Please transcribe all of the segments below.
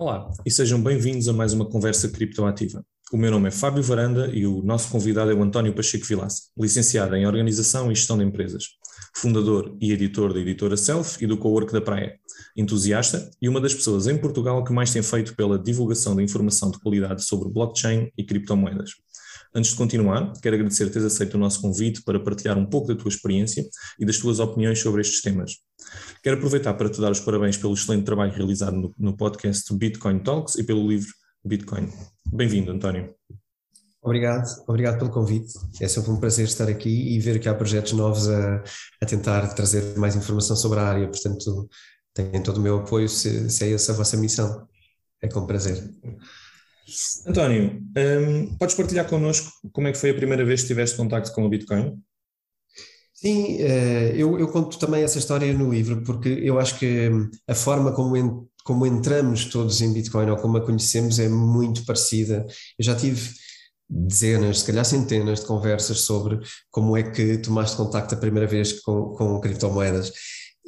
Olá e sejam bem-vindos a mais uma conversa criptoativa. O meu nome é Fábio Varanda e o nosso convidado é o António Pacheco Vilaça, licenciado em Organização e Gestão de Empresas, fundador e editor da editora Self e do Cowork da Praia, entusiasta e uma das pessoas em Portugal que mais tem feito pela divulgação da informação de qualidade sobre blockchain e criptomoedas. Antes de continuar, quero agradecer teres aceito o nosso convite para partilhar um pouco da tua experiência e das tuas opiniões sobre estes temas. Quero aproveitar para te dar os parabéns pelo excelente trabalho realizado no, no podcast Bitcoin Talks e pelo livro Bitcoin. Bem-vindo, António. Obrigado, obrigado pelo convite. É sempre um prazer estar aqui e ver que há projetos novos a, a tentar trazer mais informação sobre a área, portanto, têm todo o meu apoio se, se é essa a vossa missão. É com prazer. António, um, podes partilhar connosco como é que foi a primeira vez que tiveste contato com o Bitcoin? Sim, eh, eu, eu, conto também essa história no livro, porque eu acho que a forma como, en, como entramos todos em Bitcoin ou como a conhecemos é muito parecida. Eu já tive dezenas, se calhar centenas de conversas sobre como é que tomaste contacto a primeira vez com, com criptomoedas.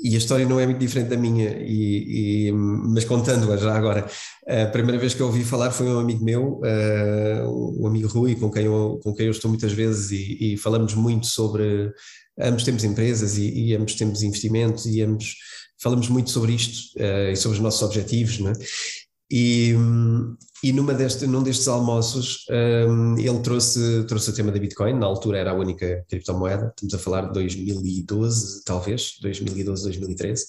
E a história não é muito diferente da minha, e, e mas contando-a já agora. A primeira vez que eu ouvi falar foi um amigo meu, uh, um amigo Rui, com quem eu, com quem eu estou muitas vezes, e, e falamos muito sobre ambos temos empresas e, e ambos temos investimentos e ambos falamos muito sobre isto uh, e sobre os nossos objetivos, não é? E, e numa deste, num destes almoços um, ele trouxe, trouxe o tema da Bitcoin, na altura era a única criptomoeda, estamos a falar de 2012, talvez, 2012, 2013.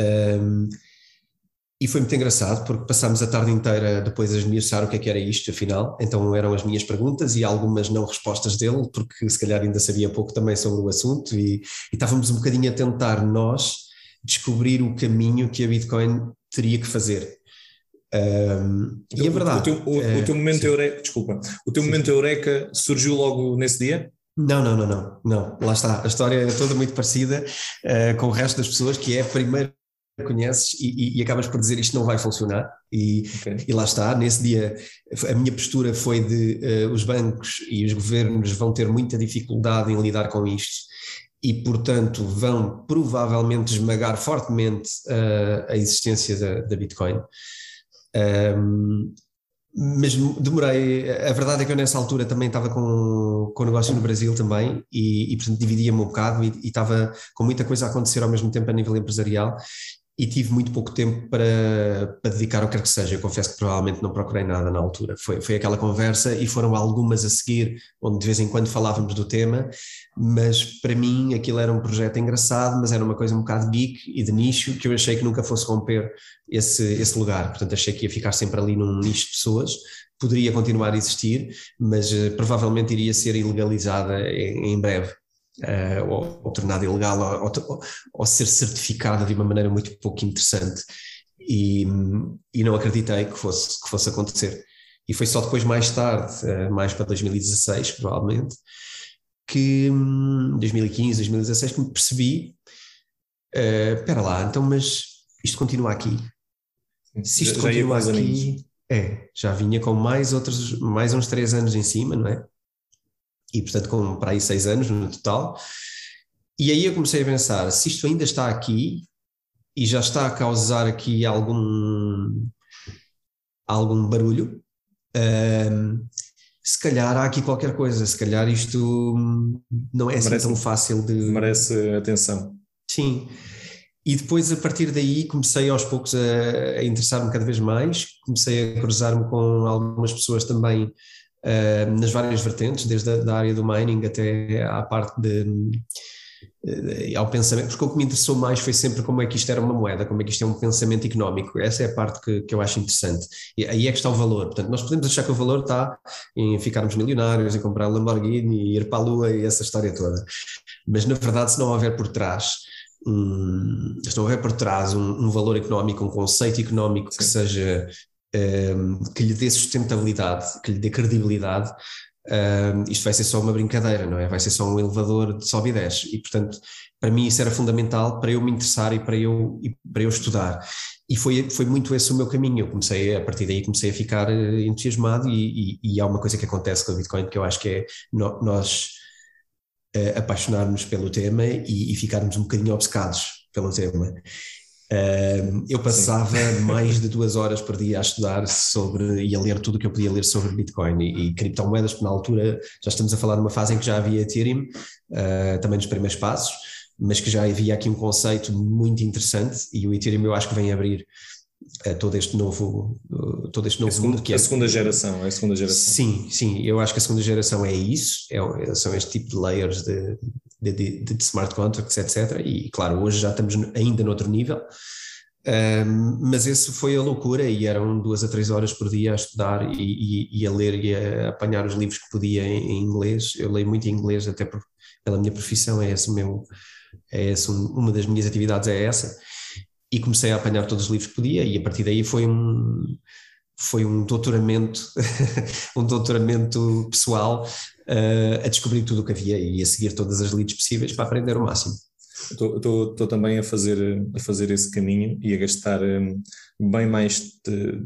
Um, e foi muito engraçado porque passámos a tarde inteira depois a esmiuçar o que é que era isto, afinal. Então eram as minhas perguntas e algumas não respostas dele, porque se calhar ainda sabia pouco também sobre o assunto e, e estávamos um bocadinho a tentar nós descobrir o caminho que a Bitcoin teria que fazer. Um, e é verdade. O teu, o, é, o teu momento eureka, desculpa, o teu sim. momento eureka surgiu logo nesse dia? Não, não, não, não, não. Lá está. A história é toda muito parecida uh, com o resto das pessoas, que é primeiro conheces e, e, e, acabas por dizer isto não vai funcionar e, okay. e, lá está, nesse dia a minha postura foi de uh, os bancos e os governos vão ter muita dificuldade em lidar com isto e portanto vão provavelmente esmagar fortemente uh, a existência da, da Bitcoin um, mas demorei, a verdade é que eu nessa altura também estava com, com o negócio no Brasil também e, e portanto dividia-me um bocado e, e, estava com muita coisa a acontecer ao mesmo tempo a nível empresarial e tive muito pouco tempo para, para dedicar ao que quer que seja. Eu confesso que provavelmente não procurei nada na altura. Foi, foi aquela conversa e foram algumas a seguir, onde de vez em quando falávamos do tema, mas para mim aquilo era um projeto engraçado, mas era uma coisa um bocado geek e de nicho que eu achei que nunca fosse romper esse, esse lugar. Portanto, achei que ia ficar sempre ali num nicho de pessoas. Poderia continuar a existir, mas uh, provavelmente iria ser ilegalizada em breve uh, ou, ou, tornada ilegal, ou, ou, ou, ser certificada de uma maneira muito pouco interessante. E, e não acreditei que fosse, que fosse acontecer. E foi só depois, mais tarde, uh, mais para 2016, provavelmente, que 2015, 2016, que me percebi: uh, espera lá, então, mas isto continua aqui. Se isto já, continua aqui, é, já vinha com mais outros, mais uns três anos em cima, não é? E portanto com para aí seis anos no total. E aí eu comecei a pensar, se isto ainda está aqui e já está a causar aqui algum, algum barulho, um, se calhar há aqui qualquer coisa, se calhar isto não é assim tão fácil de... Merece atenção. Sim, e depois a partir daí comecei aos poucos a, a interessar-me cada vez mais, comecei a cruzar-me com algumas pessoas também uh, nas várias vertentes, desde a da área do mining até à parte de, de, ao pensamento, porque o que me interessou mais foi sempre como é que isto era uma moeda, como é que isto é um pensamento económico, essa é a parte que, que eu acho interessante, e aí é que está o valor, portanto nós podemos achar que o valor está em ficarmos milionários, em comprar Lamborghini, ir para a lua e essa história toda, mas na verdade se não houver por trás um, se não houver por trás um, um, valor económico, um conceito económico Sim. que seja que lhe dê sustentabilidade, que lhe dê credibilidade, ehm, isto vai ser só uma brincadeira, não é? Vai ser só um elevador de sobe e desce. E, portanto, para mim isso era fundamental para eu me interessar e para eu, e para eu estudar. E foi, foi muito esse o meu caminho. Eu comecei, a partir daí, comecei a ficar eh, entusiasmado. E, e, e há uma coisa que acontece com o Bitcoin que eu acho que é nós uh, apaixonarmos pelo tema e, e ficarmos um bocadinho obcecados pelo tema. Uh, eu passava Sim. mais de duas horas por dia a estudar sobre e a ler tudo o que eu podia ler sobre Bitcoin e, e criptomoedas, porque na altura já estamos a falar de uma fase em que já havia Ethereum, uh, também nos primeiros passos, mas que já havia aqui um conceito muito interessante e o Ethereum eu acho que vem abrir uh, todo este novo, todo este novo a segunda, mundo que é a segunda geração, é a segunda geração. Sim, sim, eu acho que a segunda geração é isso, é, são este tipo de layers de, de, de, de, smart contracts, etc. E claro, hoje já estamos ainda noutro nível, um, mas esse foi a loucura e eram duas a três horas por dia a estudar e, e, e a ler e a apanhar os livros que podia em, em, inglês. Eu leio muito em inglês, até por, pela minha profissão, é esse meu, é esse um, uma das minhas atividades é essa. E comecei a apanhar todos os livros que podia e a partir daí foi um foi um doutoramento, um doutoramento pessoal uh, a descobrir tudo o que havia e a seguir todas as leads possíveis para aprender o máximo. Estou também a fazer, a fazer esse caminho e a gastar um, bem mais. De,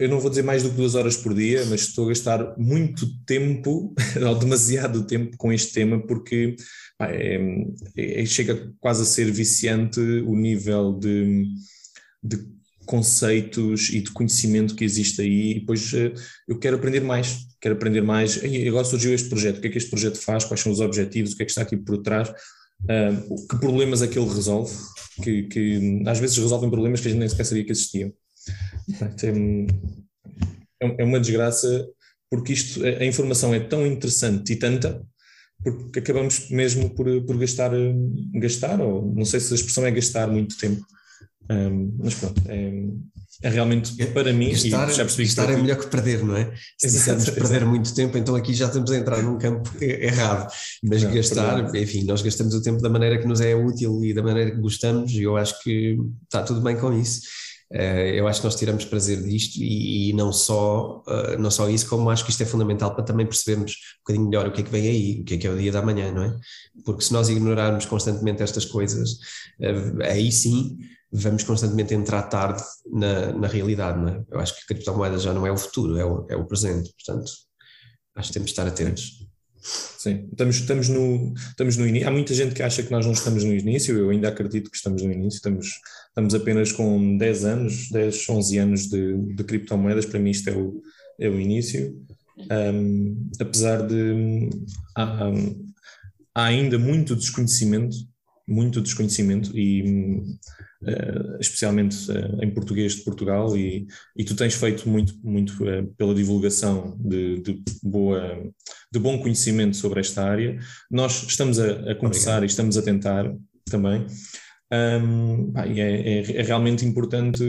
eu não vou dizer mais do que duas horas por dia, mas estou a gastar muito tempo, ou demasiado tempo, com este tema, porque é, é, chega quase a ser viciante o nível de, de conceitos e de conhecimento que existe aí, e depois uh, eu quero aprender mais, quero aprender mais, e agora surgiu este projeto, o que é que este projeto faz, quais são os objetivos, o que é que está aqui por trás, uh, que problemas é que ele resolve, que, que, às vezes resolvem problemas que a gente nem sequer sabia que existiam. É, é uma desgraça, porque isto, a informação é tão interessante e tanta, porque acabamos mesmo por, por gastar, gastar, ou não sei se a expressão é gastar muito tempo, um, mas pronto, é, é realmente para mim. Estar, estar é melhor que perder, não é? Se dissermos perder muito tempo, então aqui já estamos a entrar num campo errado. Mas não, gastar, enfim, nós gastamos o tempo da maneira que nos é útil e da maneira que gostamos, e eu acho que está tudo bem com isso. Uh, eu acho que nós tiramos prazer disto e, e não, só, uh, não só isso, como acho que isto é fundamental para também percebermos um bocadinho melhor o que é que vem aí, o que é que é o dia da manhã, não é? Porque se nós ignorarmos constantemente estas coisas, uh, aí sim vamos constantemente entrar tarde na, na realidade, não é? Eu acho que a criptomoeda já não é o futuro, é o, é o presente, portanto, acho que temos de estar atentos. Sim, estamos, estamos, no, estamos no início. Há muita gente que acha que nós não estamos no início, eu ainda acredito que estamos no início, estamos, estamos apenas com 10 anos, 10, 11 anos de, de criptomoedas, para mim isto é o, é o início. Um, apesar de há, há ainda muito desconhecimento, muito desconhecimento e Uh, especialmente uh, em português de Portugal, e, e tu tens feito muito, muito uh, pela divulgação de, de, boa, de bom conhecimento sobre esta área. Nós estamos a, a começar Obrigado. e estamos a tentar também. Um, pá, é, é, é, realmente importante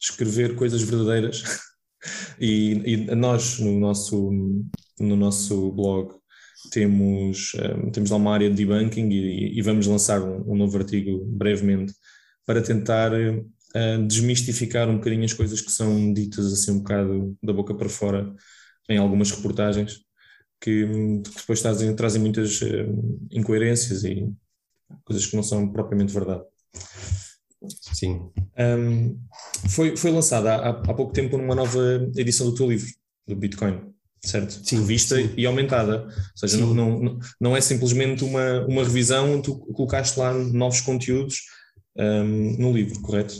escrever coisas verdadeiras. e, e, nós, no nosso, no nosso blog, temos, um, temos lá uma área de debunking e, e vamos lançar um, um novo artigo brevemente para tentar uh, desmistificar um bocadinho as coisas que são ditas assim um bocado da boca para fora em algumas reportagens que, que depois trazem, trazem muitas uh, incoerências e coisas que não são propriamente verdade. Sim. Um, foi, foi lançada há, há pouco tempo uma nova edição do teu livro, do Bitcoin, certo? Sim, Revista sim. e aumentada. Ou seja, não, não, não é simplesmente uma, uma revisão, tu colocaste lá novos conteúdos um, no livro, correto?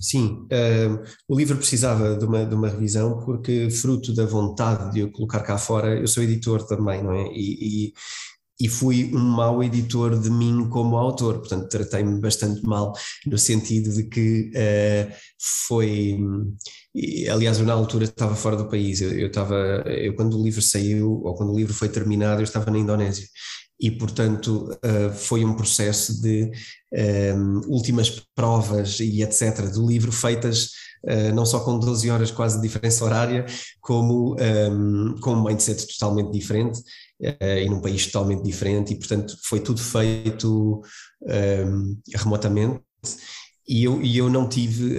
Sim, um, o livro precisava de uma, de uma revisão porque, fruto da vontade de eu colocar cá fora, eu sou editor também, não é? E, e, e fui um mau editor de mim como autor, portanto, tratei-me bastante mal, no sentido de que uh, foi. Aliás, eu na altura estava fora do país, eu, eu estava. Eu, quando o livro saiu, ou quando o livro foi terminado, eu estava na Indonésia e, portanto, uh, foi um processo de um, últimas provas e etc. do livro feitas uh, não só com 12 horas quase de diferença horária, como um, com um mindset totalmente diferente uh, e num país totalmente diferente, e, portanto, foi tudo feito um, remotamente. E eu, e eu não tive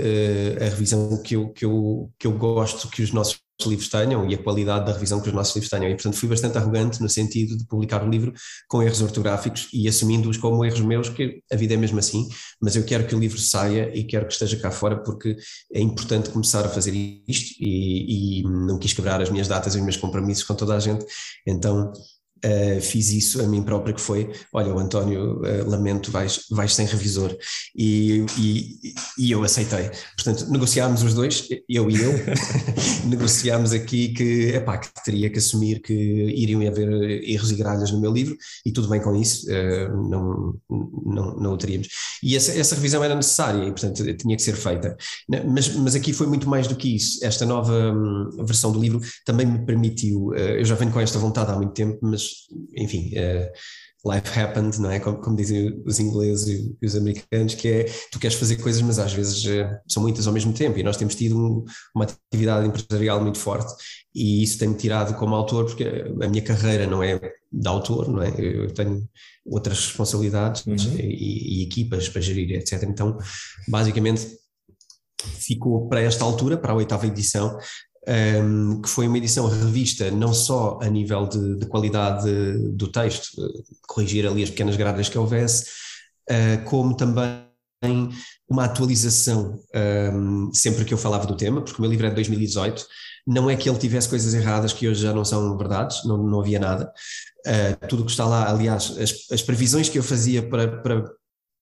a revisão que eu, que, eu, que eu gosto que os nossos livros tenham e a qualidade da revisão que os nossos livros tenham. E, portanto, fui bastante arrogante no sentido de publicar o livro com erros ortográficos e assumindo-os como erros meus, que a vida é mesmo assim, mas eu quero que o livro saia e quero que esteja cá fora porque é importante começar a fazer isto e, e não quis quebrar as minhas datas e os meus compromissos com toda a gente. Então, uh, fiz isso a mim próprio, que foi, olha, o António, uh, lamento, vais, vais sem revisor. E, e, e, eu aceitei. Portanto, negociámos os dois, eu e eu, negociámos aqui que, epá, que teria que assumir que iriam haver erros e gralhas no meu livro, e tudo bem com isso, uh, não, não, não o teríamos. E essa, essa revisão era necessária, e portanto tinha que ser feita. Mas, mas aqui foi muito mais do que isso. Esta nova hum, versão do livro também me permitiu, eu já venho com esta vontade há muito tempo, mas enfim, uh, life happened, não é? Como, como, dizem os ingleses e os americanos, que é tu queres fazer coisas, mas às vezes uh, são muitas ao mesmo tempo. E nós temos tido um, uma atividade empresarial muito forte e isso tem-me tirado como autor, porque a minha carreira não é de autor, não é? Eu tenho outras responsabilidades uhum. e, e equipas para gerir, etc. Então, basicamente, ficou para esta altura, para a oitava edição, um, que foi uma edição revista não só a nível de, de qualidade do texto, corrigir ali as pequenas gradas que houvesse, uh, como também uma atualização um, sempre que eu falava do tema, porque o meu livro é de 2018, não é que ele tivesse coisas erradas que hoje já não são verdades, não, não havia nada. Uh, tudo o que está lá, aliás, as, as previsões que eu fazia para, para,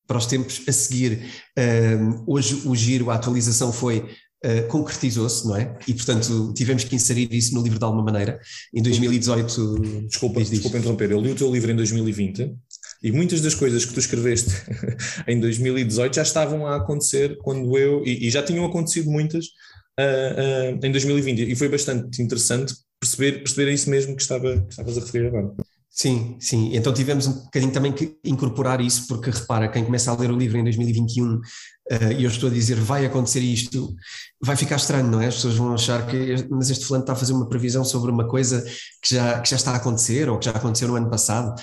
para os tempos a seguir, uh, hoje o giro, a atualização foi uh, concretizou-se, não é? E, portanto, tivemos que inserir isso no livro de alguma maneira. Em 2018. Desculpa, desculpa interromper, eu li o teu livro em 2020 e muitas das coisas que tu escreveste em 2018 já estavam a acontecer quando eu. e, e já tinham acontecido muitas uh, uh, em 2020 e foi bastante interessante perceber, perceber isso mesmo que, estava, que estavas a referir agora. Sim, sim. Então tivemos um bocadinho também que incorporar isso, porque repara, quem começa a ler o livro em 2021 uh, eh, e eu estou a dizer vai acontecer isto, vai ficar estranho, não é? As pessoas vão achar que mas este fulano está a fazer uma previsão sobre uma coisa que já, que já está a acontecer ou que já aconteceu no ano passado.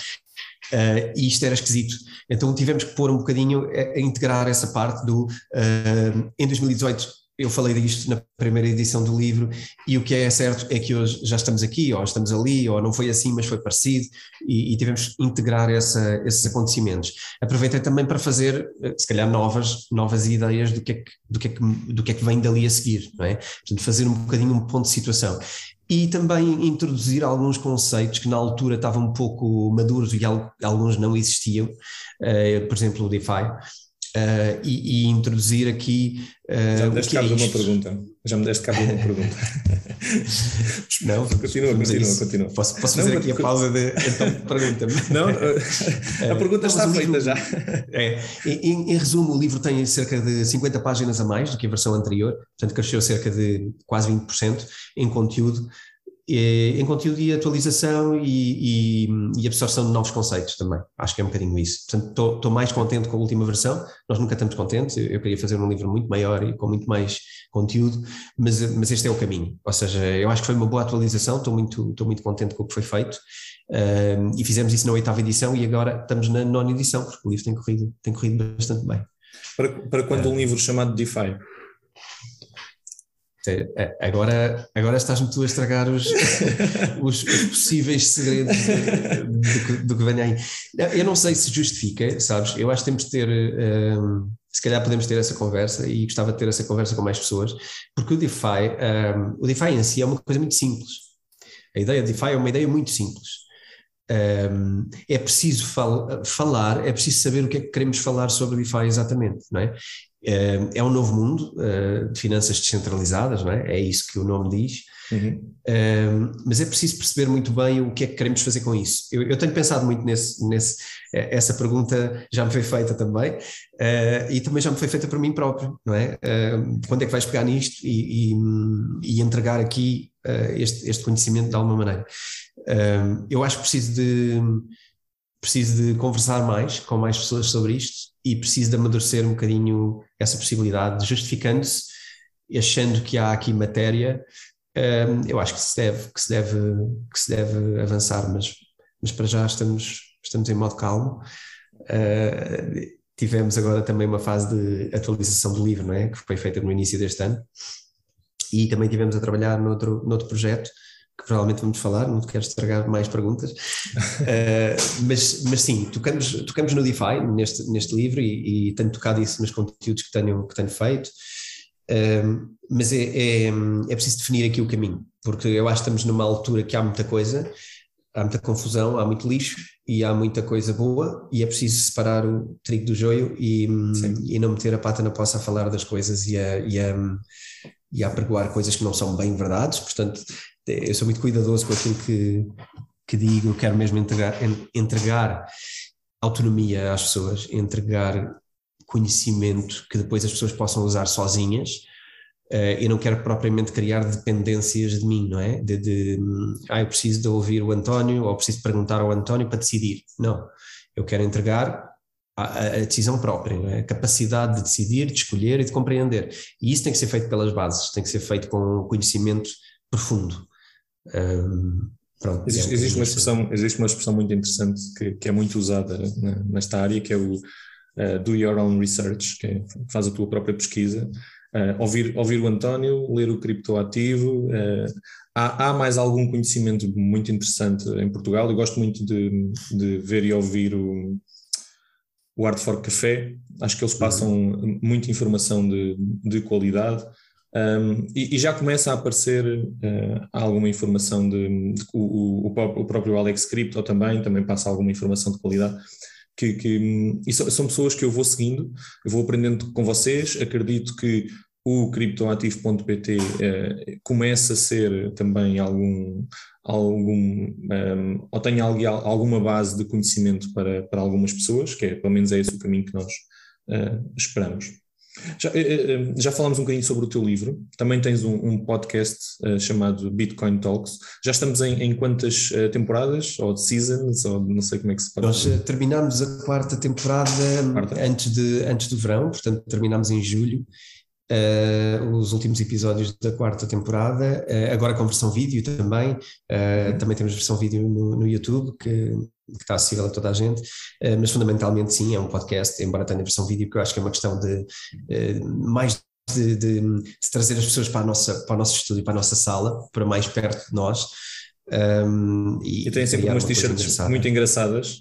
Uh, e isto era esquisito. Então tivemos que pôr um bocadinho a, a integrar essa parte do uh, em 2018 eu falei disto na primeira edição do livro, e o que é certo é que hoje já estamos aqui, ou estamos ali, ou não foi assim, mas foi parecido, e, e tivemos que integrar essa, esses acontecimentos. Aproveitei também para fazer, se calhar, novas, novas ideias do que, é que, do, que é que, do que é que vem dali a seguir, não é? Portanto, fazer um bocadinho um ponto de situação. E também introduzir alguns conceitos que na altura estavam um pouco maduros e alguns não existiam, uh, por exemplo, o DeFi, Uh, e, e, introduzir aqui. Uh, Já me deste cabo é de uma pergunta. Já me deste cabo de uma pergunta. não, continua, continua, continua. Posso, posso fazer não, aqui a pausa de. Então, pergunta-me. Não, a pergunta está feita livro, já. É, em, em, resumo, o livro tem cerca de 50 páginas a mais do que a versão anterior, portanto, cresceu cerca de quase 20% em conteúdo em conteúdo e atualização e, e, e, absorção de novos conceitos também. Acho que é um bocadinho isso. Portanto, estou mais contente com a última versão. Nós nunca estamos contentes. Eu, eu, queria fazer um livro muito maior e com muito mais conteúdo, mas, mas este é o caminho. Ou seja, eu acho que foi uma boa atualização. Estou muito, estou muito contente com o que foi feito. Um, e fizemos isso na oitava edição e agora estamos na nona edição, porque o livro tem corrido, tem corrido bastante bem. Para, para quando um livro chamado DeFi? É, agora, agora estás-me tu a estragar os, os, os possíveis segredos do, que, do que vem aí. Eu não sei se justifica, sabes? Eu acho que temos de ter, um, se calhar podemos ter essa conversa e gostava de ter essa conversa com mais pessoas, porque o DeFi, um, o DeFi em si é uma coisa muito simples. A ideia de DeFi é uma ideia muito simples. É preciso fal falar, é preciso saber o que é que queremos falar sobre DeFi exatamente, não é? É um novo mundo uh, de finanças descentralizadas, não é? É isso que o nome diz. Uhum. mas é preciso perceber muito bem o que é que queremos fazer com isso. Eu, eu tenho pensado muito nesse, nesse. Eh, essa pergunta já me foi feita também, uh, e também já me foi feita para mim próprio, não é? Quando é que vais pegar nisto e, e, e entregar aqui uh, este, este conhecimento de alguma maneira? Eu acho que preciso de preciso de conversar mais com mais pessoas sobre isto e preciso de amadurecer um bocadinho essa possibilidade, justificando-se, achando que há aqui matéria, um, eu acho que se deve, que se deve, que se deve avançar, mas, mas para já estamos, estamos em modo calmo. Uh, tivemos agora também uma fase de atualização do livro, não é? que foi feita no início deste ano, e também tivemos a trabalhar noutro, noutro projeto que provavelmente vamos falar, não te quero estragar mais perguntas, uh, mas, mas sim, tocamos, tocamos no DeFi neste, neste livro e, e tenho tocado isso nos conteúdos que tenho, que tenho feito, uh, mas é, é, é preciso definir aqui o caminho, porque eu acho que estamos numa altura que há muita coisa, há muita confusão, há muito lixo e há muita coisa boa e é preciso separar o trigo do joio e, e não meter a pata na poça a falar das coisas e a, e a, e a apregoar coisas que não são bem verdades, portanto eu sou muito cuidadoso com aquilo que, que digo, eu quero mesmo entregar, entregar autonomia às pessoas, entregar conhecimento que depois as pessoas possam usar sozinhas Uh, eu não quero propriamente criar dependências de mim, não é? De, de ah, eu preciso de ouvir o António ou preciso perguntar ao António para decidir. Não. Eu quero entregar a, a decisão própria, é? a capacidade de decidir, de escolher e de compreender. E isso tem que ser feito pelas bases, tem que ser feito com conhecimento profundo. Um, pronto, existe, é existe uma expressão, existe uma expressão muito interessante que, que é muito usada né, nesta área, que é o uh, do your own research, que é, faz a tua própria pesquisa. Uh, ouvir, ouvir o António, ler o criptoativo. Uh, há, há, mais algum conhecimento muito interessante em Portugal. Eu gosto muito de, de ver e ouvir o, o Art for Café. Acho que eles uhum. passam muita informação de, de qualidade. Um, e, e, já começa a aparecer uh, alguma informação de, de o, o, o, próprio Alex Crypto também, também passa alguma informação de qualidade que, que e são pessoas que eu vou seguindo, eu vou aprendendo com vocês, acredito que o criptoativo.pt eh, começa a ser também algum, algum um, ou tem alguma base de conhecimento para, para algumas pessoas, que é, pelo menos é esse o caminho que nós uh, esperamos. Já, eh, eh, já falámos um bocadinho sobre o teu livro, também tens um, um podcast uh, chamado Bitcoin Talks. Já estamos em, em quantas uh, temporadas, ou seasons, ou não sei como é que se pode Nós uh, terminámos a quarta temporada quarta? Antes, de, antes do verão, portanto terminámos em julho. os últimos episódios da quarta temporada, agora com versão vídeo também, uhum. também temos versão vídeo no, no YouTube, que que está acessível a toda a gente, eh, mas fundamentalmente sim, é um podcast, embora tenha versão vídeo, que eu acho que é uma questão de eh, mais de, de, de, trazer as pessoas para, a nossa, para o nosso estúdio, para a nossa sala, para mais perto de nós. Um, e, e tem sempre umas t-shirts muito engraçadas.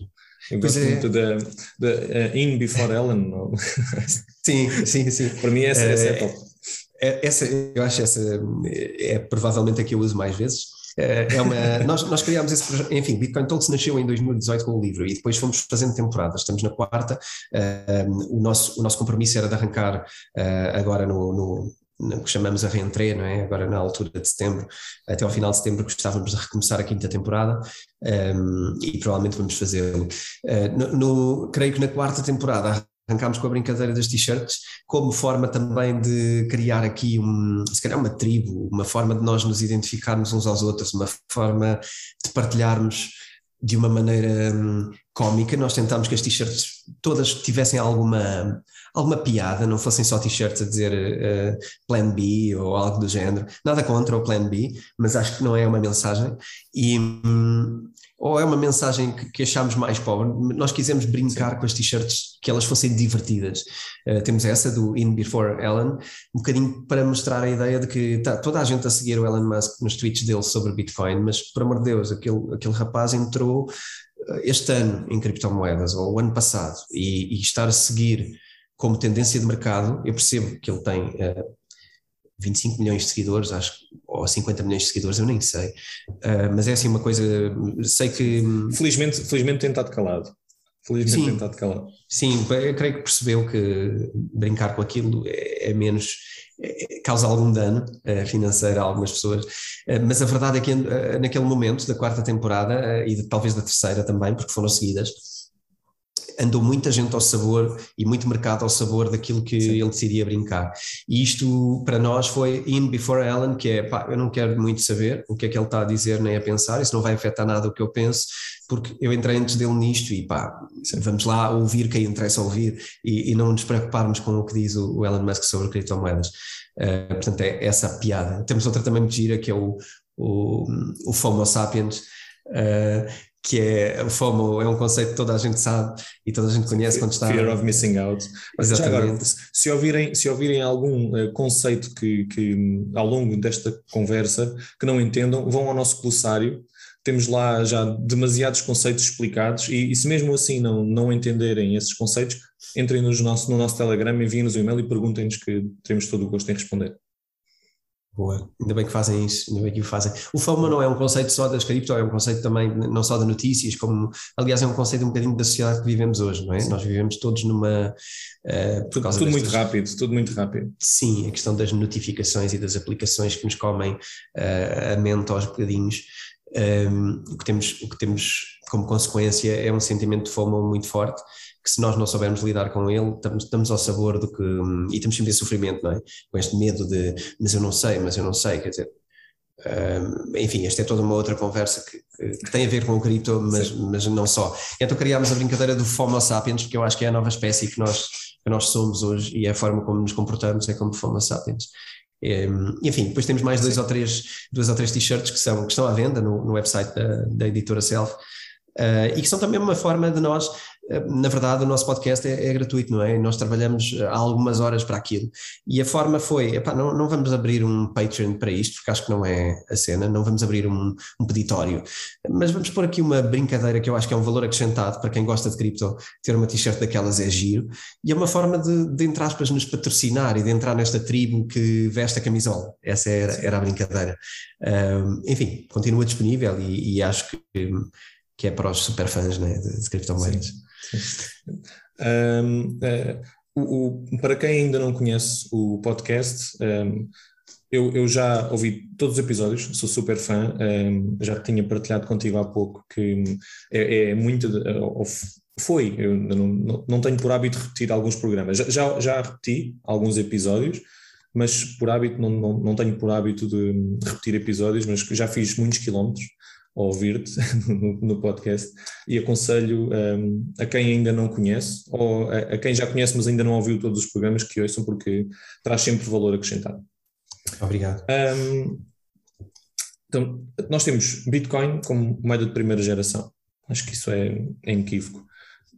Eu gosto é. muito da, da uh, In Before Ellen. sim, sim, sim. para mim essa, essa é top. Essa, eu acho essa é provavelmente a que eu uso mais vezes. Eh, é uma, nós, nós criámos esse projeto, enfim, Bitcoin Talks nasceu em 2018 com o livro e depois fomos fazendo temporadas, estamos na quarta, uh, o, nosso, o nosso compromisso era de arrancar uh, agora no, no que chamamos a reentrée, não é? Agora na altura de setembro, até ao final de setembro gostávamos de recomeçar a quinta temporada um, e provavelmente vamos fazê-lo. Uh, no, no, creio que na quarta temporada arrancámos com a brincadeira das t-shirts, como forma também de criar aqui um, se calhar uma tribo, uma forma de nós nos identificarmos uns aos outros, uma forma de partilharmos de uma maneira hum, cómica. Nós tentámos que as t-shirts todas tivessem alguma, alguma piada, não fossem só t-shirts a dizer uh, Plan B ou algo do género. Nada contra o Plan B, mas acho que não é uma mensagem. E, hum, ou é uma mensagem que, que achámos mais pobre? Nós quisemos brincar Sim. com as t-shirts, que elas fossem divertidas. Uh, temos essa do In Before Elon, um bocadinho para mostrar a ideia de que está toda a gente a seguir o Elon Musk nos tweets dele sobre Bitcoin, mas por amor de Deus, aquele, aquele rapaz entrou eh, este ano em criptomoedas, ou o ano passado, e, e estar a seguir como tendência de mercado, eu percebo que ele tem uh, 25 milhões de seguidores, acho, ou 50 milhões de seguidores, eu nem sei. Uh, mas é assim uma coisa, sei que. Felizmente, felizmente tem estado calado. Felizmente sim, tem estado calado. Sim, eu creio que percebeu que brincar com aquilo é, é menos. É, causa algum dano uh, financeiro a algumas pessoas, uh, mas a verdade é que naquele momento da quarta temporada e de, talvez da terceira também, porque foram seguidas, andou muita gente ao sabor e muito mercado ao sabor daquilo que Sim. ele decidia brincar. E isto para nós foi in before Alan, que é pá, eu não quero muito saber o que é que ele está a dizer nem a pensar, isso não vai afetar nada o que eu penso, porque eu entrei antes dele nisto e pá, vamos lá ouvir quem interessa ouvir e, e não nos preocuparmos com o que diz o, o Elon Musk sobre criptomoedas. Uh, portanto, é essa a piada. Temos outra também muito gira que é o, o, o FOMO Sapiens. Uh, que é o FOMO, é um conceito que toda a gente sabe e toda a gente conhece quando está... Fear of missing out. Mas Exatamente. Agora, se ouvirem, se ouvirem algum uh, conceito que, que ao longo desta conversa que não entendam, vão ao nosso glossário, temos lá já demasiados conceitos explicados e, e se mesmo assim não, não entenderem esses conceitos, entrem no nosso, no nosso Telegram, enviem-nos um e-mail e perguntem-nos que teremos todo o gosto em responder. Boa, ainda bem que fazem isso, ainda bem que o fazem. O FOMO não é um conceito só das cripto, é um conceito também não só de notícias, como aliás é um conceito um bocadinho da sociedade que vivemos hoje, não é? Sim. Nós vivemos todos numa. Uh, tudo, tudo muito rápido, tudo muito rápido. Sim, a questão das notificações e das aplicações que nos comem uh, a mente aos bocadinhos. Um, ehm, o, que temos, o que temos como consequência é um sentimento de FOMO muito forte que se nós não soubermos lidar com ele, estamos, estamos ao sabor do que. e estamos sempre em sofrimento, não é? Com este medo de, mas eu não sei, mas eu não sei, quer dizer. Um, enfim, esta é toda uma outra conversa que, que, tem a ver com o cripto, mas, mas não só. Então criámos a brincadeira do Homo sapiens, porque eu acho que é a nova espécie que nós, que nós somos hoje e é a forma como nos comportamos é como Homo sapiens. Um, enfim, depois temos mais dois ou três, duas ou três t-shirts que, são, que estão à venda no, no website da, da editora Self. Uh, e que são também uma forma de nós na verdade, o nosso podcast é, é, gratuito, não é? Nós trabalhamos há algumas horas para aquilo. E a forma foi: epá, não, não vamos abrir um Patreon para isto, porque acho que não é a cena, não vamos abrir um, um peditório, mas vamos pôr aqui uma brincadeira que eu acho que é um valor acrescentado para quem gosta de cripto, ter uma t-shirt daquelas é giro, e é uma forma de, de entre aspas, nos patrocinar e de entrar nesta tribo que veste a camisola. Essa era, era a brincadeira. Um, enfim, continua disponível e, e acho que, que é para os superfãs né, de, de criptomoedas. Sim. Um, uh, eh, o, o, para quem ainda não conhece o podcast, um, eu, eu, já ouvi todos os episódios, sou super fã, um, já tinha partilhado contigo há pouco que é, é muito, ou foi, eu não, não, tenho por hábito repetir alguns programas, já, já, já repeti alguns episódios, mas por hábito, não, não, não tenho por hábito de repetir episódios, mas já fiz muitos quilómetros ouvir-te no, podcast e aconselho um, a quem ainda não conhece ou a, a, quem já conhece mas ainda não ouviu todos os programas que ouçam porque traz sempre valor acrescentado. Obrigado. Um, então, nós temos Bitcoin como moeda de primeira geração. Acho que isso é, é inequívoco.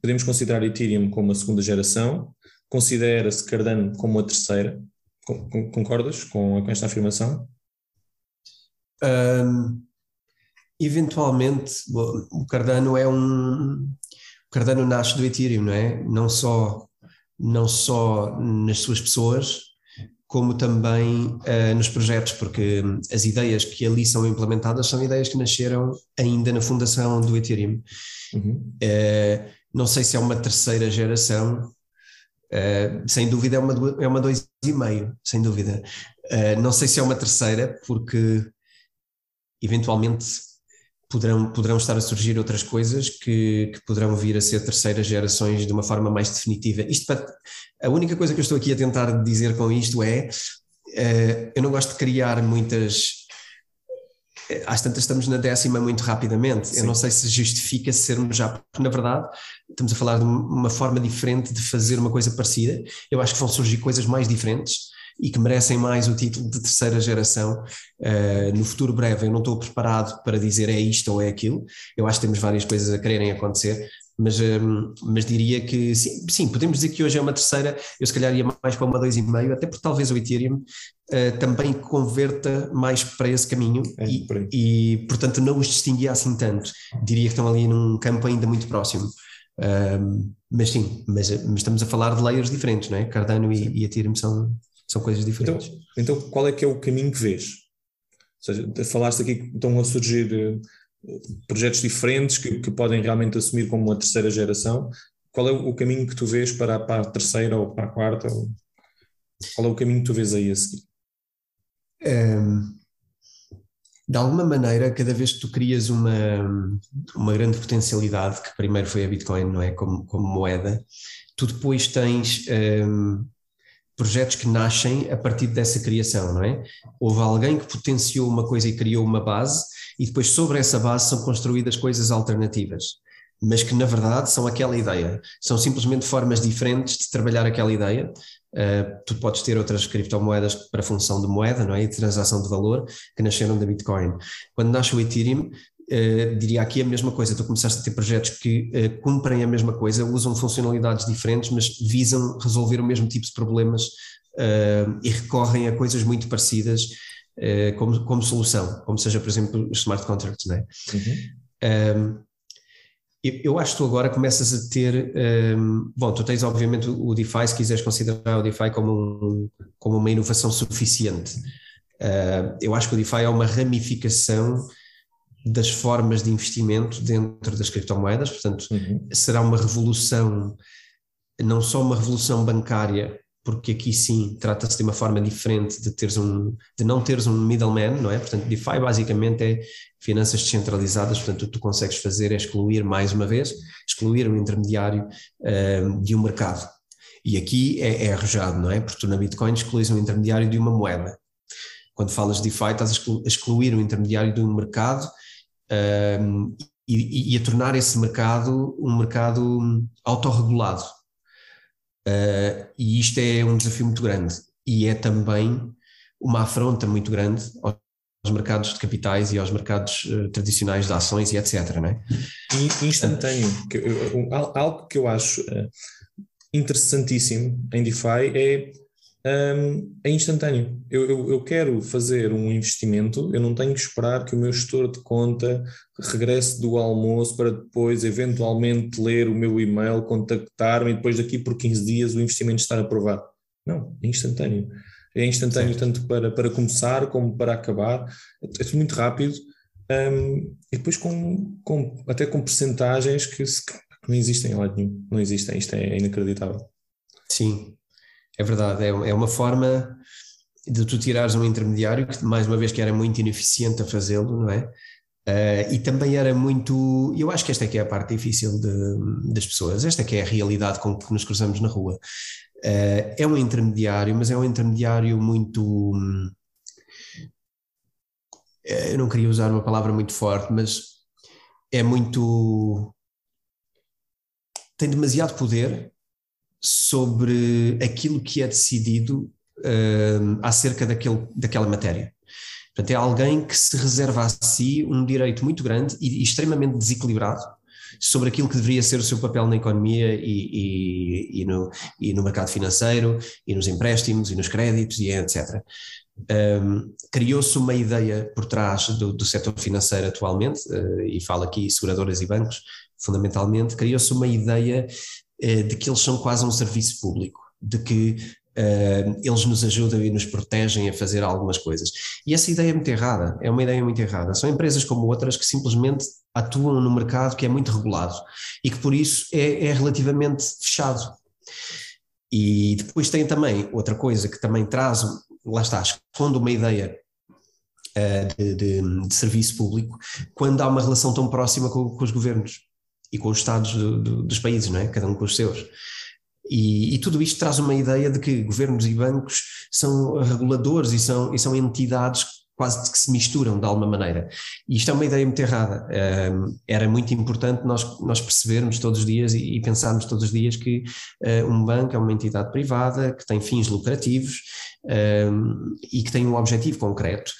Podemos considerar Ethereum como a segunda geração. Considera-se Cardano como a terceira. Concordas com, com esta afirmação? Um eventualmente o Cardano é um o Cardano nasce do Ethereum, não é? Não só não só nas suas pessoas, como também uh, nos projetos, porque as ideias que ali são implementadas são ideias que nasceram ainda na fundação do Ethereum. Uhum. Uh, não sei se é uma terceira geração, uh, sem dúvida é uma, é uma dois e meio, sem dúvida. não sei se é uma terceira, porque eventualmente poderão, poderão estar a surgir outras coisas que, que poderão vir a ser terceiras gerações de uma forma mais definitiva. Isto para, a única coisa que eu estou aqui a tentar dizer com isto é, uh, eu não gosto de criar muitas eh, às tantas estamos na décima muito rapidamente. Sim. Eu não sei se justifica sermos já, porque na verdade estamos a falar de uma forma diferente de fazer uma coisa parecida. Eu acho que vão surgir coisas mais diferentes e que merecem mais o título de terceira geração uh, no futuro breve. Eu não estou preparado para dizer é isto ou é aquilo. Eu acho que temos várias coisas a quererem acontecer, mas, um, ehm, mas diria que sim, sim, podemos dizer que hoje é uma terceira, eu se calhar ia mais para uma dois e meio, até porque talvez o Ethereum uh, também converta mais para esse caminho é, e, e, portanto não os distinguia assim tanto, diria que estão ali num campo ainda muito próximo. Um, ehm, mas sim, mas, mas, estamos a falar de layers diferentes, não é? Cardano e, e Ethereum são, são coisas diferentes. Então, então, qual é que é o caminho que vês? Ou seja, falaste aqui que estão a surgir uh, projetos diferentes que, que, podem realmente assumir como uma terceira geração. Qual é o caminho que tu vês para, para a terceira ou para a quarta? Ou, qual é o caminho que tu vês aí a seguir? Um, ehm, de alguma maneira, cada vez que tu crias uma, uma grande potencialidade, que primeiro foi a Bitcoin, não é? Como, como moeda, tu depois tens. Um, ehm, projetos que nascem a partir dessa criação, não é? Houve alguém que potenciou uma coisa e criou uma base, e depois sobre essa base são construídas coisas alternativas, mas que na verdade são aquela ideia, são simplesmente formas diferentes de trabalhar aquela ideia. Uh, tu podes ter outras criptomoedas para função de moeda, não é? E transação de valor que nasceram da Bitcoin. Quando nasce o Ethereum, Uh, diria aqui a mesma coisa. Tu começaste a ter projetos que uh, cumprem a mesma coisa, usam funcionalidades diferentes, mas visam resolver o mesmo tipo de problemas uh, e recorrem a coisas muito parecidas como, como solução, como seja, por exemplo, os smart contracts. Né? Uhum. Um, eu, eu acho que tu agora começas a ter. Um, bom, tu tens obviamente o DeFi, se quiseres considerar o DeFi como, um, como uma inovação suficiente. Eu acho que o DeFi é uma ramificação das formas de investimento dentro das criptomoedas, portanto, uhum. será uma revolução, não só uma revolução bancária, porque aqui sim trata-se de uma forma diferente de teres um, de não teres um middleman, não é? Portanto, DeFi basicamente é finanças descentralizadas, portanto, o que tu consegues fazer é excluir mais uma vez, excluir o intermediário uh, de um mercado. E aqui é, é arrojado, não é? Porque tu na Bitcoin excluís um intermediário de uma moeda. Quando falas de DeFi, estás a excluir o intermediário de um mercado um, e, e, a tornar esse mercado um mercado autorregulado. Uh, e isto é um desafio muito grande e é também uma afronta muito grande aos mercados de capitais e aos mercados uh, tradicionais de ações e etc. Não é? Instantâneo. algo que eu acho uh, interessantíssimo em DeFi é um, é instantâneo. Eu, eu, eu, quero fazer um investimento, eu não tenho que esperar que o meu gestor de conta regresse do almoço para depois, eventualmente, ler o meu e-mail, contactar-me e depois, daqui por 15 dias, o investimento estar aprovado. Não, é instantâneo. É instantâneo certo. tanto para, para começar como para acabar. É, é muito rápido. Um, e depois com, com, até com percentagens que, que não existem em lado nenhum. Não existem. Isto é inacreditável. Sim, é verdade, é, é uma forma de tu tirares um intermediário que, mais uma vez, que era muito ineficiente a fazê-lo, não é? Uh, e também era muito. Eu acho que esta é que é a parte difícil de, das pessoas, esta é que é a realidade com que nos cruzamos na rua. Uh, é um intermediário, mas é um intermediário muito. Eh, eu não queria usar uma palavra muito forte, mas é muito. tem demasiado poder sobre aquilo que é decidido uh, acerca daquele, daquela matéria. Portanto, é alguém que se reserva a si um direito muito grande e, extremamente desequilibrado sobre aquilo que deveria ser o seu papel na economia e, e, e, no, e no mercado financeiro, e nos empréstimos, e nos créditos, e etc. Um, Criou-se uma ideia por trás do, do setor financeiro atualmente, uh, e falo aqui seguradoras e bancos, fundamentalmente, criou-se uma ideia de que eles são quase um serviço público, de que Uh, eles nos ajudam e nos protegem a fazer algumas coisas. E essa ideia é muito errada, é uma ideia muito errada. São empresas como outras que simplesmente atuam no mercado que é muito regulado e que por isso é, é relativamente fechado. E depois tem também outra coisa que também traz, lá está, esconde uma ideia uh, de, de, de, serviço público quando há uma relação tão próxima com, com os governos e com os estados do, do, dos países, não é? cada um com os seus. E, e, tudo isto traz uma ideia de que governos e bancos são reguladores e são, e são entidades quase que se misturam de alguma maneira. E isto é uma ideia muito errada. Um, era muito importante nós, nós percebermos todos os dias e, e pensarmos todos os dias que uh, um banco é uma entidade privada que tem fins lucrativos um, e que tem um objetivo concreto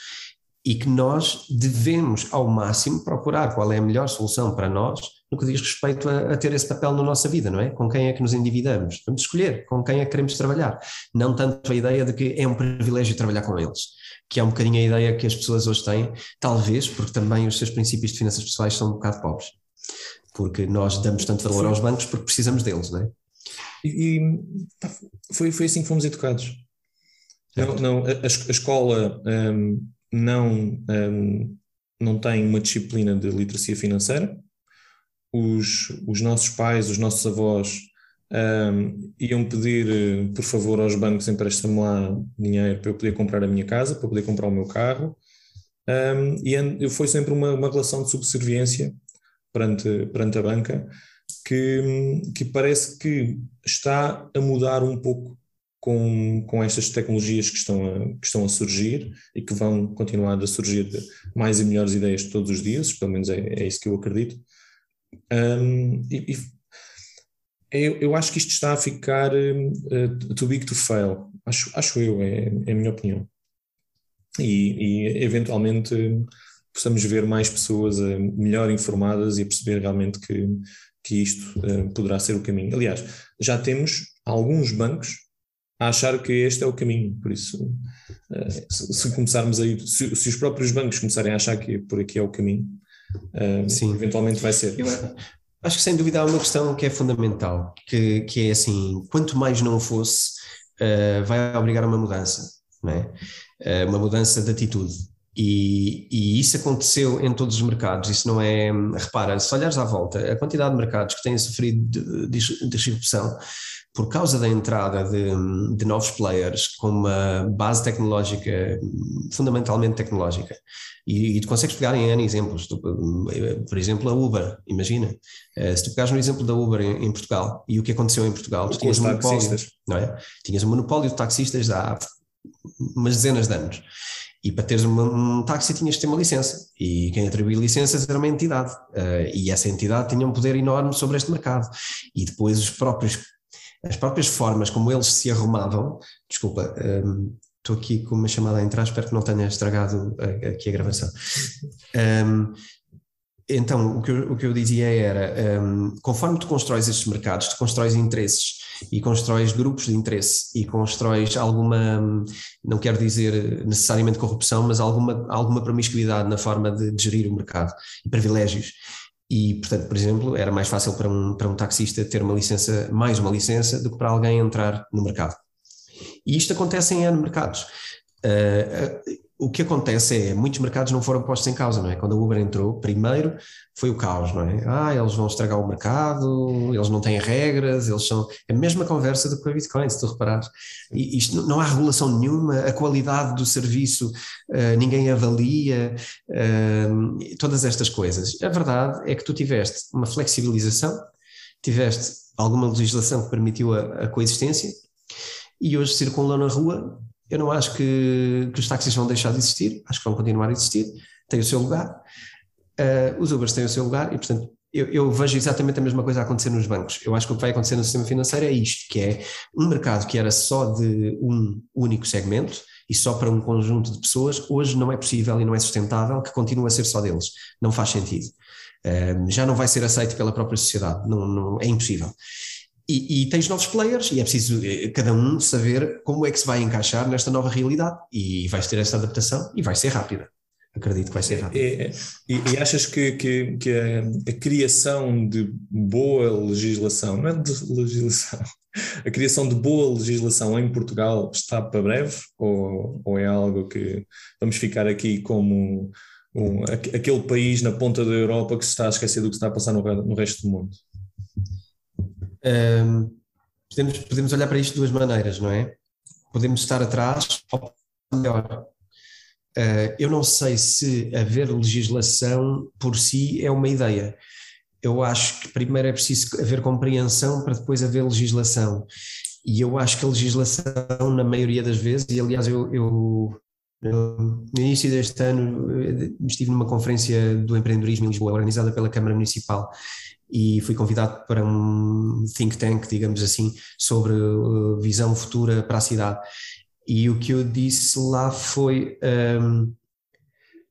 e que nós devemos, ao máximo, procurar qual é a melhor solução para nós no que diz respeito a, a, ter esse papel na nossa vida, não é? Com quem é que nos endividamos? Vamos escolher com quem é que queremos trabalhar. Não tanto a ideia de que é um privilégio trabalhar com eles, que é um bocadinho a ideia que as pessoas hoje têm, talvez porque também os seus princípios de finanças pessoais são um bocado pobres. Porque nós damos tanto valor aos bancos porque precisamos deles, não é? E, e foi, foi assim que fomos educados. Não, não, a, a escola um, não, um, não tem uma disciplina de literacia financeira, os, os nossos pais, os nossos avós um, iam pedir, eh, por favor, aos bancos emprestem-me lá dinheiro para eu poder comprar a minha casa, para poder comprar o meu carro. Um, e foi sempre uma, uma relação de subserviência perante, perante a banca que, que parece que está a mudar um pouco com, com estas tecnologias que estão, a, que estão a surgir e que vão continuar a surgir mais e melhores ideias todos os dias, pelo menos é, é isso que eu acredito. Um, e, e eu, eu, acho que isto está a ficar uh, too big to fail, acho, acho eu, é, é a minha opinião. E, e eventualmente possamos ver mais pessoas uh, melhor informadas e perceber realmente que, que isto uh, poderá ser o caminho. Aliás, já temos alguns bancos a achar que este é o caminho, por isso, se, se, começarmos a ir, se, se, os próprios bancos começarem a achar que por aqui é o caminho, uh, Sim. eventualmente vai ser. Eu acho que sem dúvida há uma questão que é fundamental, que, que é assim, quanto mais não fosse, uh, vai obrigar a uma mudança, não é? uma mudança de atitude. E, e, isso aconteceu em todos os mercados, isso não é. Repara, se olhares à volta, a quantidade de mercados que têm sofrido disrupção por causa da entrada de, de, novos players com uma base tecnológica, fundamentalmente tecnológica, e, e tu consegues pegar em N exemplos, tu, por exemplo, a Uber, imagina, eh, se tu pegares no exemplo da Uber em, em Portugal e o que aconteceu em Portugal, tu tinhas um monopólio, não é? Tinhas um monopólio de taxistas há umas dezenas de anos. E para teres um táxi tinhas que ter uma licença. E quem atribuía licenças era uma entidade. Uh, e essa entidade tinha um poder enorme sobre este mercado. E depois os próprios, as próprias formas como eles se arrumavam. Desculpa, um, estou aqui com uma chamada a entrar, espero que não tenha estragado aqui a gravação. Um, então, o que, eu, o que eu dizia era: um, conforme tu constróis estes mercados, tu constróis interesses e constróis grupos de interesse e constróis alguma, não quero dizer necessariamente corrupção, mas alguma, alguma promiscuidade na forma de gerir o mercado e privilégios. E, portanto, por exemplo, era mais fácil para um, para um taxista ter uma licença, mais uma licença, do que para alguém entrar no mercado. E isto acontece em N mercados. Uh, o que acontece é, muitos mercados não foram postos em causa, não é? Quando a Uber entrou, primeiro foi o caos, não é? Ah, eles vão estragar o mercado, eles não têm regras, eles são... É a mesma conversa do que a Bitcoin, se tu reparares. E isto, não há regulação nenhuma, a qualidade do serviço uh, ninguém avalia, uh, todas estas coisas. A verdade é que tu tiveste uma flexibilização, tiveste alguma legislação que permitiu a, a coexistência, e hoje circulam na rua eu não acho que, que os táxis vão deixar de existir, acho que vão continuar a existir, têm o seu lugar. Uh, os Ubers têm o seu lugar e, portanto, eu, eu, vejo exatamente a mesma coisa a acontecer nos bancos. Eu acho que o que vai acontecer no sistema financeiro é isto, que é um mercado que era só de um único segmento e só para um conjunto de pessoas, hoje não é possível e não é sustentável que continue a ser só deles. Não faz sentido. Uh, já não vai ser aceito pela própria sociedade, não, não é impossível. E, e, tens novos players e é preciso eh, cada um saber como é que se vai encaixar nesta nova realidade e vais ter essa adaptação e vai ser rápida. Acredito que vai ser rápida. É, é, e, e, achas que, que, que a, a, criação de boa legislação, não é de legislação, a criação de boa legislação em Portugal está para breve ou, ou é algo que vamos ficar aqui como um, aquele país na ponta da Europa que se está a esquecer do que está a passar no, no resto do mundo? Um, podemos, podemos olhar para isto de duas maneiras, não é? Podemos estar atrás ou melhor. Uh, eu não sei se haver legislação por si é uma ideia. Eu acho que primeiro é preciso haver compreensão para depois haver legislação. E eu acho que a legislação, na maioria das vezes, e aliás, eu, eu no início deste ano eh, estive numa conferência do empreendedorismo em Lisboa, organizada pela Câmara Municipal, e fui convidado para um think tank, digamos assim, sobre uh, visão futura para a cidade. E o que eu disse lá foi: um,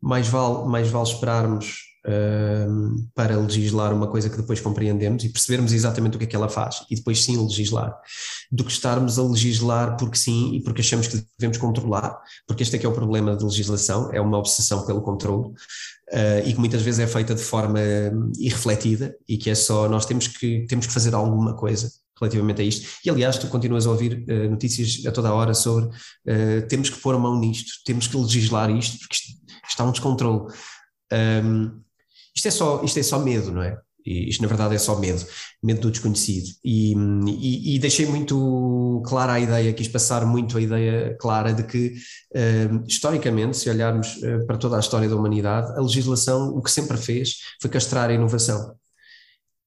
mais, vale, mais vale esperarmos um, para legislar uma coisa que depois compreendemos e percebermos exatamente o que é que ela faz. E depois sim legislar, do que estarmos a legislar porque sim e porque achamos que devemos controlar, porque este é que é o problema da legislação, é uma obsessão pelo controle uh, e que muitas vezes é feita de forma irrefletida e que é só nós temos que, temos que fazer alguma coisa relativamente a isto. E aliás, tu continuas a ouvir uh, notícias a toda a hora sobre uh, temos que pôr a mão nisto, temos que legislar isto, porque isto, está um descontrole. Um, isto é só, isto é só medo, não é? Isto na verdade é só medo, medo do desconhecido. E, e, e, deixei muito clara a ideia, quis passar muito a ideia clara de que, uh, historicamente, se olharmos uh, para toda a história da humanidade, a legislação o que sempre fez foi castrar a inovação.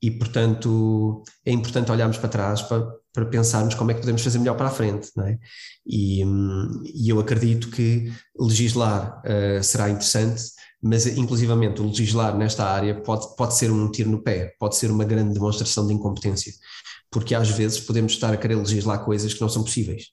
E, portanto, é importante olharmos para trás para, para pensarmos como é que podemos fazer melhor para a frente. Não é? e, e eu acredito que legislar uh, será interessante mas inclusivamente o legislar nesta área pode, pode ser um tiro no pé, pode ser uma grande demonstração de incompetência, porque às vezes podemos estar a querer legislar coisas que não são possíveis.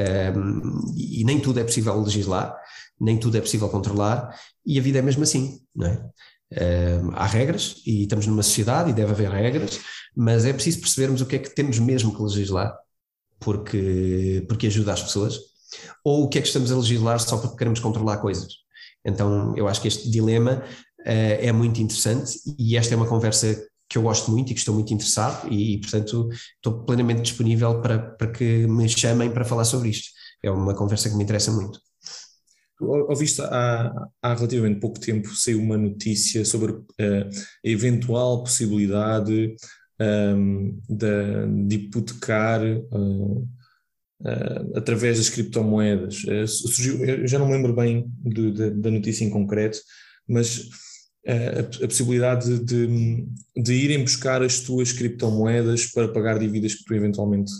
Um, e nem tudo é possível legislar, nem tudo é possível controlar, e a vida é mesmo assim, não é? Um, há regras e estamos numa sociedade e deve haver regras, mas é preciso percebermos o que é que temos mesmo que legislar, porque, porque ajuda as pessoas, ou o que é que estamos a legislar só porque queremos controlar coisas. Então, eu acho que este dilema uh, é muito interessante e esta é uma conversa que eu gosto muito e que estou muito interessado e, portanto, estou plenamente disponível para, para que me chamem para falar sobre isto. É uma conversa que me interessa muito. ouviste há, há relativamente pouco tempo saiu uma notícia sobre uh, a eventual possibilidade um, de, de hipotecar uh, uh, através das criptomoedas. surgiu, eu já não me lembro bem do, da, notícia em concreto, mas a, a, possibilidade de, de irem buscar as tuas criptomoedas para pagar dívidas que tu eventualmente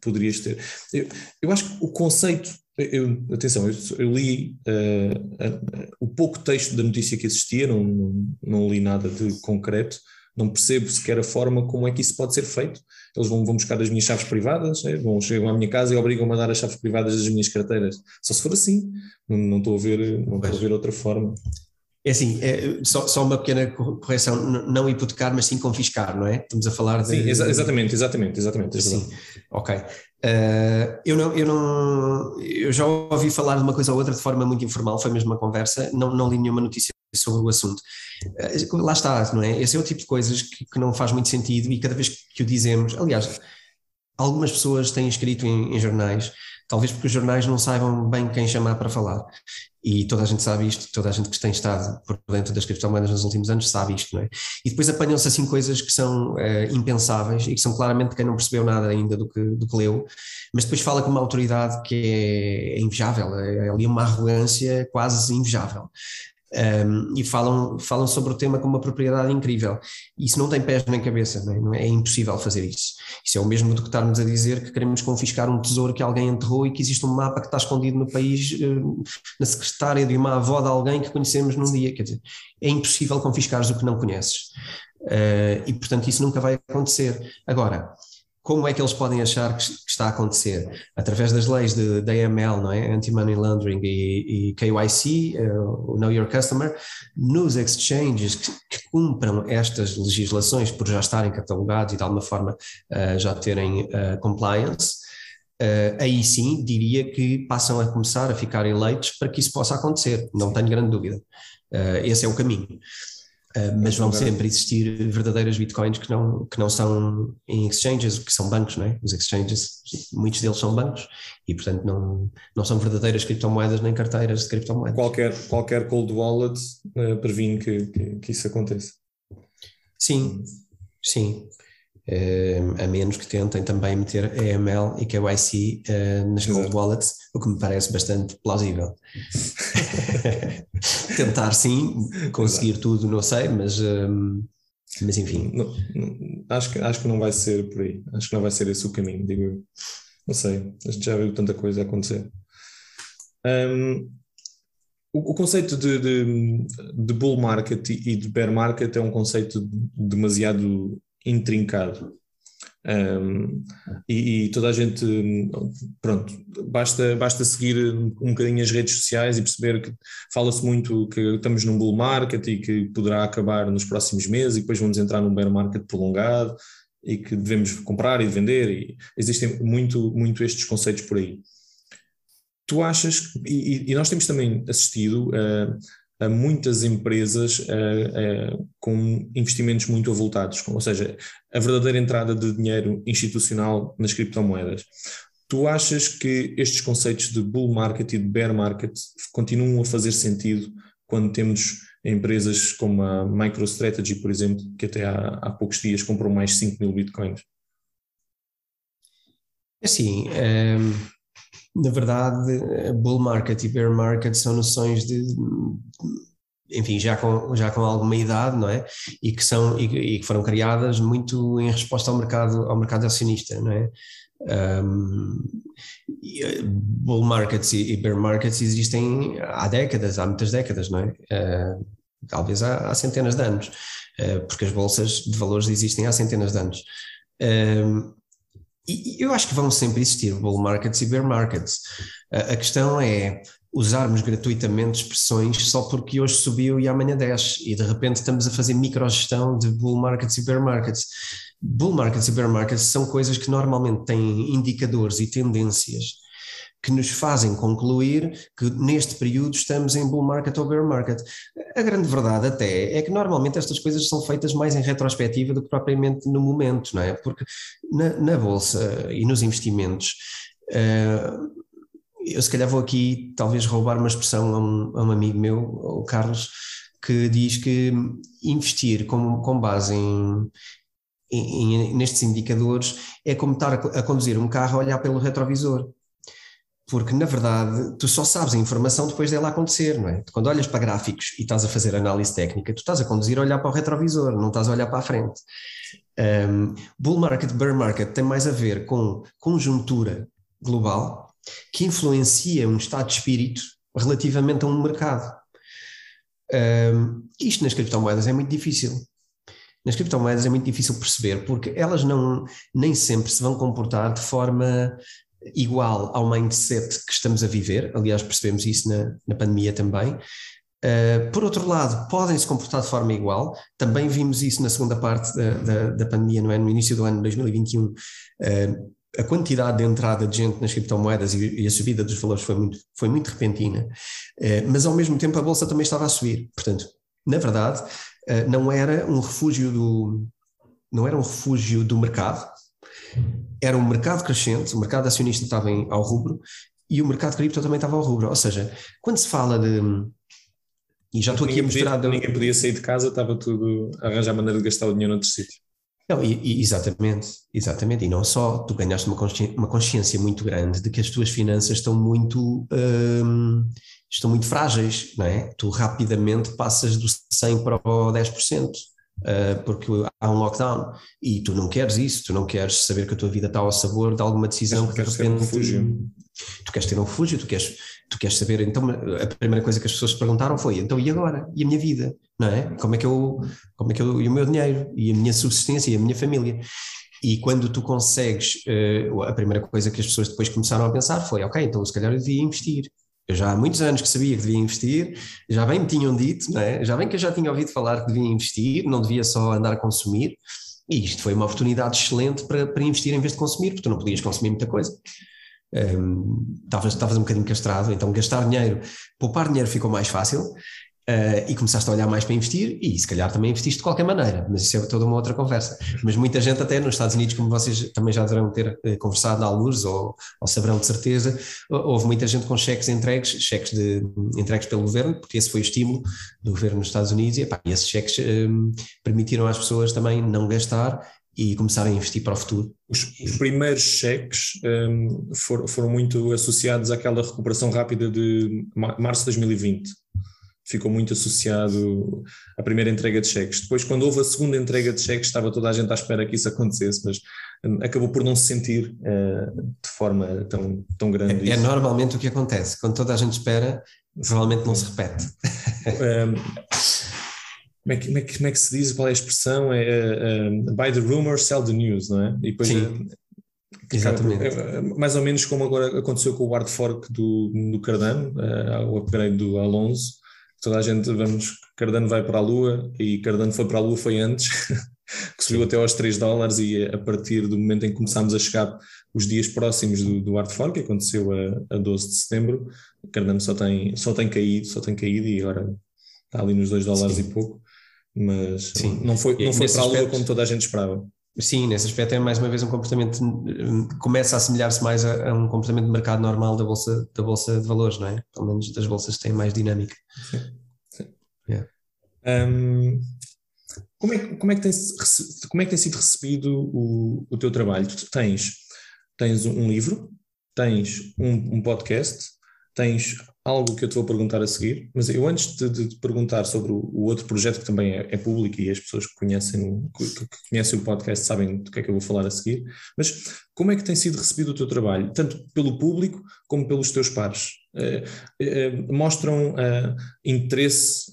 poderias ter. Eu, eu acho que o conceito eu, atenção, eu, eu li uh, uh, o pouco texto da notícia que existia, não, não, não, li nada de concreto, não percebo sequer a forma como é que isso pode ser feito. Eles vão, vão buscar as minhas chaves privadas, é? vão chegam à minha casa e obrigam-me a dar as chaves privadas das minhas carteiras. Só se for assim, não, não estou a ver, não estou a ver outra forma. É assim, é, só, só, uma pequena correção, não hipotecar, mas sim confiscar, não é? Estamos a falar de... Sim, exa exatamente, exatamente, exatamente. Sim, ok. Uh, eu, não, eu, não, eu já ouvi falar de uma coisa ou outra de forma muito informal, foi mesmo uma conversa, não, não li nenhuma notícia sobre o assunto. Uh, lá está, não é? Esse é o tipo de coisas que, que, não faz muito sentido e cada vez que o dizemos, aliás, algumas pessoas têm escrito em, em jornais talvez porque os jornais não saibam bem quem chamar para falar. E toda a gente sabe isto, toda a gente que tem estado por dentro das criptomoedas nos últimos anos sabe isto, não é? E depois apanham-se assim coisas que são é, impensáveis e que são claramente quem não percebeu nada ainda do que, do que leu, mas depois fala com uma autoridade que é, é invejável, é, é ali uma arrogância quase invejável um, e falam, falam sobre o tema com uma propriedade incrível. Isso não tem pés nem cabeça, não é? é? impossível fazer isso. Isso é o mesmo do que estarmos a dizer que queremos confiscar um tesouro que alguém enterrou e que existe um mapa que está escondido no país, na secretária de uma avó de alguém que conhecemos num dia. Quer dizer, é impossível confiscares o que não conheces. Uh, e portanto isso nunca vai acontecer. Agora, como é que eles podem achar que, está a acontecer? Através das leis de, da AML, não é? Anti-Money Laundering e, e KYC, uh, Know Your Customer, nos exchanges que, que, cumpram estas legislações por já estarem catalogados e de alguma forma uh, já terem uh, compliance, aí sim diria que passam a começar a ficar eleitos para que isso possa acontecer, não tenho grande dúvida. esse é o caminho. Uh, mas vão sempre existir verdadeiras bitcoins que não, que não são em exchanges, que são bancos, não é? Os exchanges, muitos deles são bancos e, portanto, não, não são verdadeiras criptomoedas nem carteiras de criptomoedas. Qualquer, qualquer cold wallet uh, previne que, que, que, isso aconteça. Sim, sim. Uh, a menos que tentem também meter AML e KYC uh, nas cold wallets, o que me parece bastante plausível. Tentar sim, conseguir Exato. tudo, não sei, mas, um, mas enfim. Não, não, acho, que, acho que não vai ser por aí, acho que não vai ser esse o caminho, digo eu. Não sei, a gente já viu tanta coisa acontecer. Um, o, o, conceito de, de, de, bull market e de bear market é um conceito demasiado intrincado. Um, e, e, toda a gente, pronto, basta, basta seguir um bocadinho as redes sociais e perceber que fala-se muito que estamos num bull market e que poderá acabar nos próximos meses e depois vamos entrar num bear market prolongado e que devemos comprar e vender e existem muito, muito estes conceitos por aí. Tu achas, e, e nós temos também assistido uh, a muitas empresas com investimentos muito avultados, ou seja, a verdadeira entrada de dinheiro institucional nas criptomoedas. Tu achas que estes conceitos de bull market e de bear market continuam a fazer sentido quando temos empresas como a MicroStrategy, por exemplo, que até há, há poucos dias comprou mais 5 mil bitcoins? Assim, na verdade, bull market e bear market são noções de, enfim, já com, já com alguma idade, não é? E que são e, que foram criadas muito em resposta ao mercado ao mercado acionista, não é? Um, bull markets e, bear markets existem há décadas, há muitas décadas, não é? Uh, talvez há, há, centenas de anos, uh, porque as bolsas de valores existem há centenas de anos. Um, e eu acho que vão sempre existir bull markets e bear markets. A, questão é usarmos gratuitamente expressões só porque hoje subiu e amanhã desce, e de repente estamos a fazer microgestão de bull markets e bear markets. Bull markets e bear markets são coisas que normalmente têm indicadores e tendências que nos fazem concluir que neste período estamos em bull market ou bear market. A grande verdade até é que normalmente estas coisas são feitas mais em retrospectiva do que propriamente no momento, não é? Porque na, na bolsa e nos investimentos uh, eu se calhar vou aqui talvez roubar uma expressão a um, a um amigo meu, o Carlos, que diz que investir com, com base em, nestes indicadores é como estar a, a conduzir um carro a olhar pelo retrovisor porque na verdade tu só sabes a informação depois dela acontecer, não é? Quando olhas para gráficos e estás a fazer análise técnica, tu estás a conduzir a olhar para o retrovisor, não estás a olhar para a frente. Um, bull market, bear market tem mais a ver com conjuntura global que influencia um estado de espírito relativamente a um mercado. Um, isto nas criptomoedas é muito difícil. Nas criptomoedas é muito difícil perceber porque elas não nem sempre se vão comportar de forma igual ao mindset que estamos a viver, aliás, percebemos isso na, na pandemia também. Uh, por outro lado, podem se comportar de forma igual, também vimos isso na segunda parte da, da, da pandemia, não é? no início do ano de 2021. Uh, a quantidade de entrada de gente nas criptomoedas e, a subida dos valores foi muito, foi muito repentina, uh, mas ao mesmo tempo a bolsa também estava a subir. Portanto, na verdade, não era um refúgio do não era um refúgio do mercado, era um mercado crescente, o mercado acionista estava em, ao rubro e o mercado cripto também estava ao rubro. Ou seja, quando se fala de. E já estou aqui a mostrar. Podia, ninguém podia sair de casa, estava tudo a arranjar maneira de gastar o dinheiro noutro sítio. Não, e, e, exatamente, exatamente. E não só, tu ganhaste uma consciência, uma consciência muito grande de que as tuas finanças estão muito. Hum, estão muito frágeis, não é? Tu rapidamente passas do 100 para o 10% uh, porque há um lockdown e tu não queres isso, tu não queres saber que a tua vida está ao sabor de alguma decisão que de repente. Um refúgio. Tu queres ter um refúgio, tu queres, tu queres saber. Então, a primeira coisa que as pessoas perguntaram foi: então e agora? E a minha vida? Não é? Como é que eu. Como é que eu. E o meu dinheiro? E a minha subsistência? E a minha família? E quando tu consegues, uh, a primeira coisa que as pessoas depois começaram a pensar foi: ok, então se calhar eu devia investir. Eu já há muitos anos que sabia que devia investir, já bem me tinham dito, é? já bem que eu já tinha ouvido falar que devia investir, não devia só andar a consumir, e isto foi uma oportunidade excelente para, para investir em vez de consumir, porque tu não podias consumir muita coisa. Estavas um, um bocadinho castrado, então gastar dinheiro, poupar dinheiro ficou mais fácil, Uh, e começaste a olhar mais para investir e se calhar também investiste de qualquer maneira, mas isso é toda uma outra conversa. Mas muita gente até nos Estados Unidos, como vocês também já deverão ter uh, conversado à luz ou, ou saberão de certeza, houve muita gente com cheques entregues, cheques de, entregues pelo governo, porque esse foi o estímulo do governo nos Estados Unidos e, epá, e esses cheques um, permitiram às pessoas também não gastar e começarem a investir para o futuro. Os, os primeiros cheques um, foram, foram muito associados àquela recuperação rápida de março de 2020 ficou muito associado à primeira entrega de cheques. Depois, quando houve a segunda entrega de cheques, estava toda a gente à espera que isso acontecesse, mas hum, acabou por não se sentir uh, de forma tão, tão grande. É, é, normalmente o que acontece, quando toda a gente espera, provavelmente não se repete. um, como é, que, como, é que, como é que se diz? Qual é a expressão? É uh, uh, buy the rumor, sell the news, não é? E depois Sim. Exatamente. É, mais ou menos como agora aconteceu com o hard fork do, do Cardano, uh, o upgrade do Alonso, toda a gente, vamos, Cardano vai para a Lua e Cardano foi para a Lua foi antes, que subiu até aos 3 dólares e a partir do momento em que começámos a chegar os dias próximos do, do hard fork, que aconteceu a, a 12 de setembro, Cardano só tem, só tem caído, só tem caído e agora está ali nos 2 dólares Sim. e pouco, mas Sim. não foi, não foi para a Lua como toda a gente esperava. Sim, nesse aspecto é mais uma vez um comportamento, começa a assemelhar-se mais a, a, um comportamento de mercado normal da bolsa, da bolsa de valores, não é? Pelo menos das bolsas que têm mais dinâmica. Sim. Sim. Yeah. Um, como, é, como, é que tem, como é que tem sido recebido o, o teu trabalho? Tu tens, tens um livro, tens um, um podcast, tens algo que eu te vou perguntar a seguir, mas eu antes de, de, de perguntar sobre o, o, outro projeto que também é, é, público e as pessoas que conhecem, que, que, conhecem o podcast sabem do que é que eu vou falar a seguir, mas como é que tem sido recebido o teu trabalho, tanto pelo público como pelos teus pares? Eh, eh, mostram uh, interesse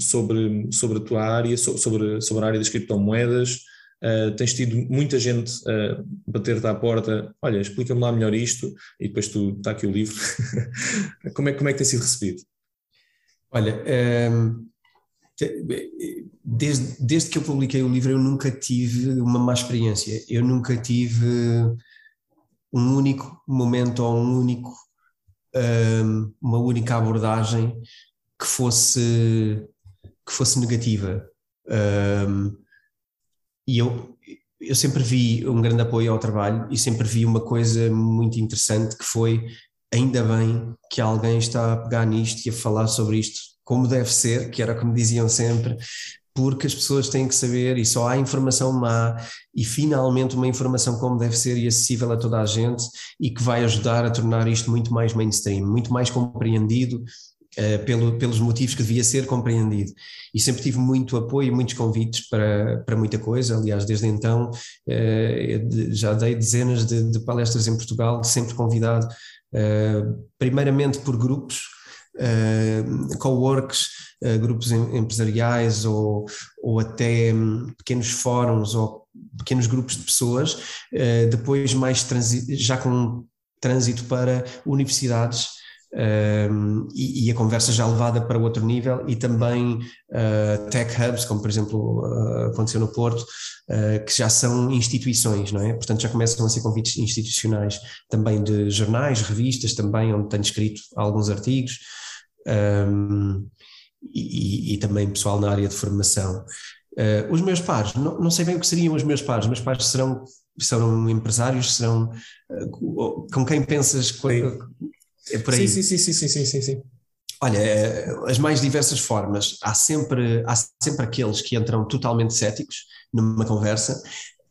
sobre, sobre a tua área, sobre, sobre a área das criptomoedas, Uh, tens tido muita gente uh, bater-te à porta, olha, explica-me lá melhor isto, e depois tu está aqui o livro. como, é, como é que tem sido recebido? Olha, um, ehm, desde, desde que eu publiquei o livro, eu nunca tive uma má experiência. Eu nunca tive um único momento ou um único, um, ehm, uma única abordagem que fosse, que fosse negativa. Um, ehm, e eu, eu sempre vi um grande apoio ao trabalho e sempre vi uma coisa muito interessante que foi ainda bem que alguém está a pegar nisto e a falar sobre isto como deve ser, que era como diziam sempre, porque as pessoas têm que saber e só há informação má e finalmente uma informação como deve ser e acessível a toda a gente e que vai ajudar a tornar isto muito mais mainstream, muito mais compreendido uh, pelo, pelos motivos que devia ser compreendido. E sempre tive muito apoio e muitos convites para, para muita coisa, aliás, desde então uh, já dei dezenas de, de, palestras em Portugal, sempre convidado, uh, primeiramente por grupos, uh, co-works, grupos empresariais ou, ou até um, pequenos fóruns ou pequenos grupos de pessoas, depois mais já com trânsito para universidades um, e, e, a conversa já levada para outro nível e também uh, tech hubs, como por exemplo uh, aconteceu no Porto, uh, que já são instituições, não é? Portanto já começam a ser convites institucionais também de jornais, revistas também, onde tenho escrito alguns artigos um, e, e, também pessoal na área de formação. Os meus pares, não, não, sei bem o que seriam os meus pares, meus pares serão, serão empresários, serão com quem pensas é por aí. Sim, sim, sim, sim, sim, sim, sim. Olha, as mais diversas formas. Há sempre, há sempre aqueles que entram totalmente céticos numa conversa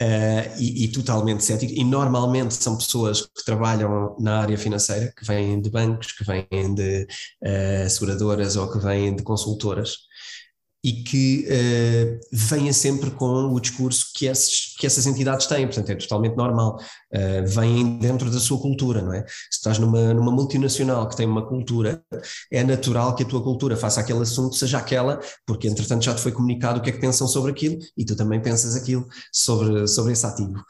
Uh, e, e, totalmente cético, e normalmente são pessoas que trabalham na área financeira, que vêm de bancos, que vêm de uh, seguradoras ou que vêm de consultoras, e que uh, venha sempre com o discurso que, esses, que essas entidades têm, portanto é totalmente normal, uh, vêm dentro da sua cultura, não é? Se estás numa, numa multinacional que tem uma cultura, é natural que a tua cultura faça aquele assunto, seja aquela, porque entretanto já te foi comunicado o que é que pensam sobre aquilo e tu também pensas aquilo sobre, sobre esse ativo.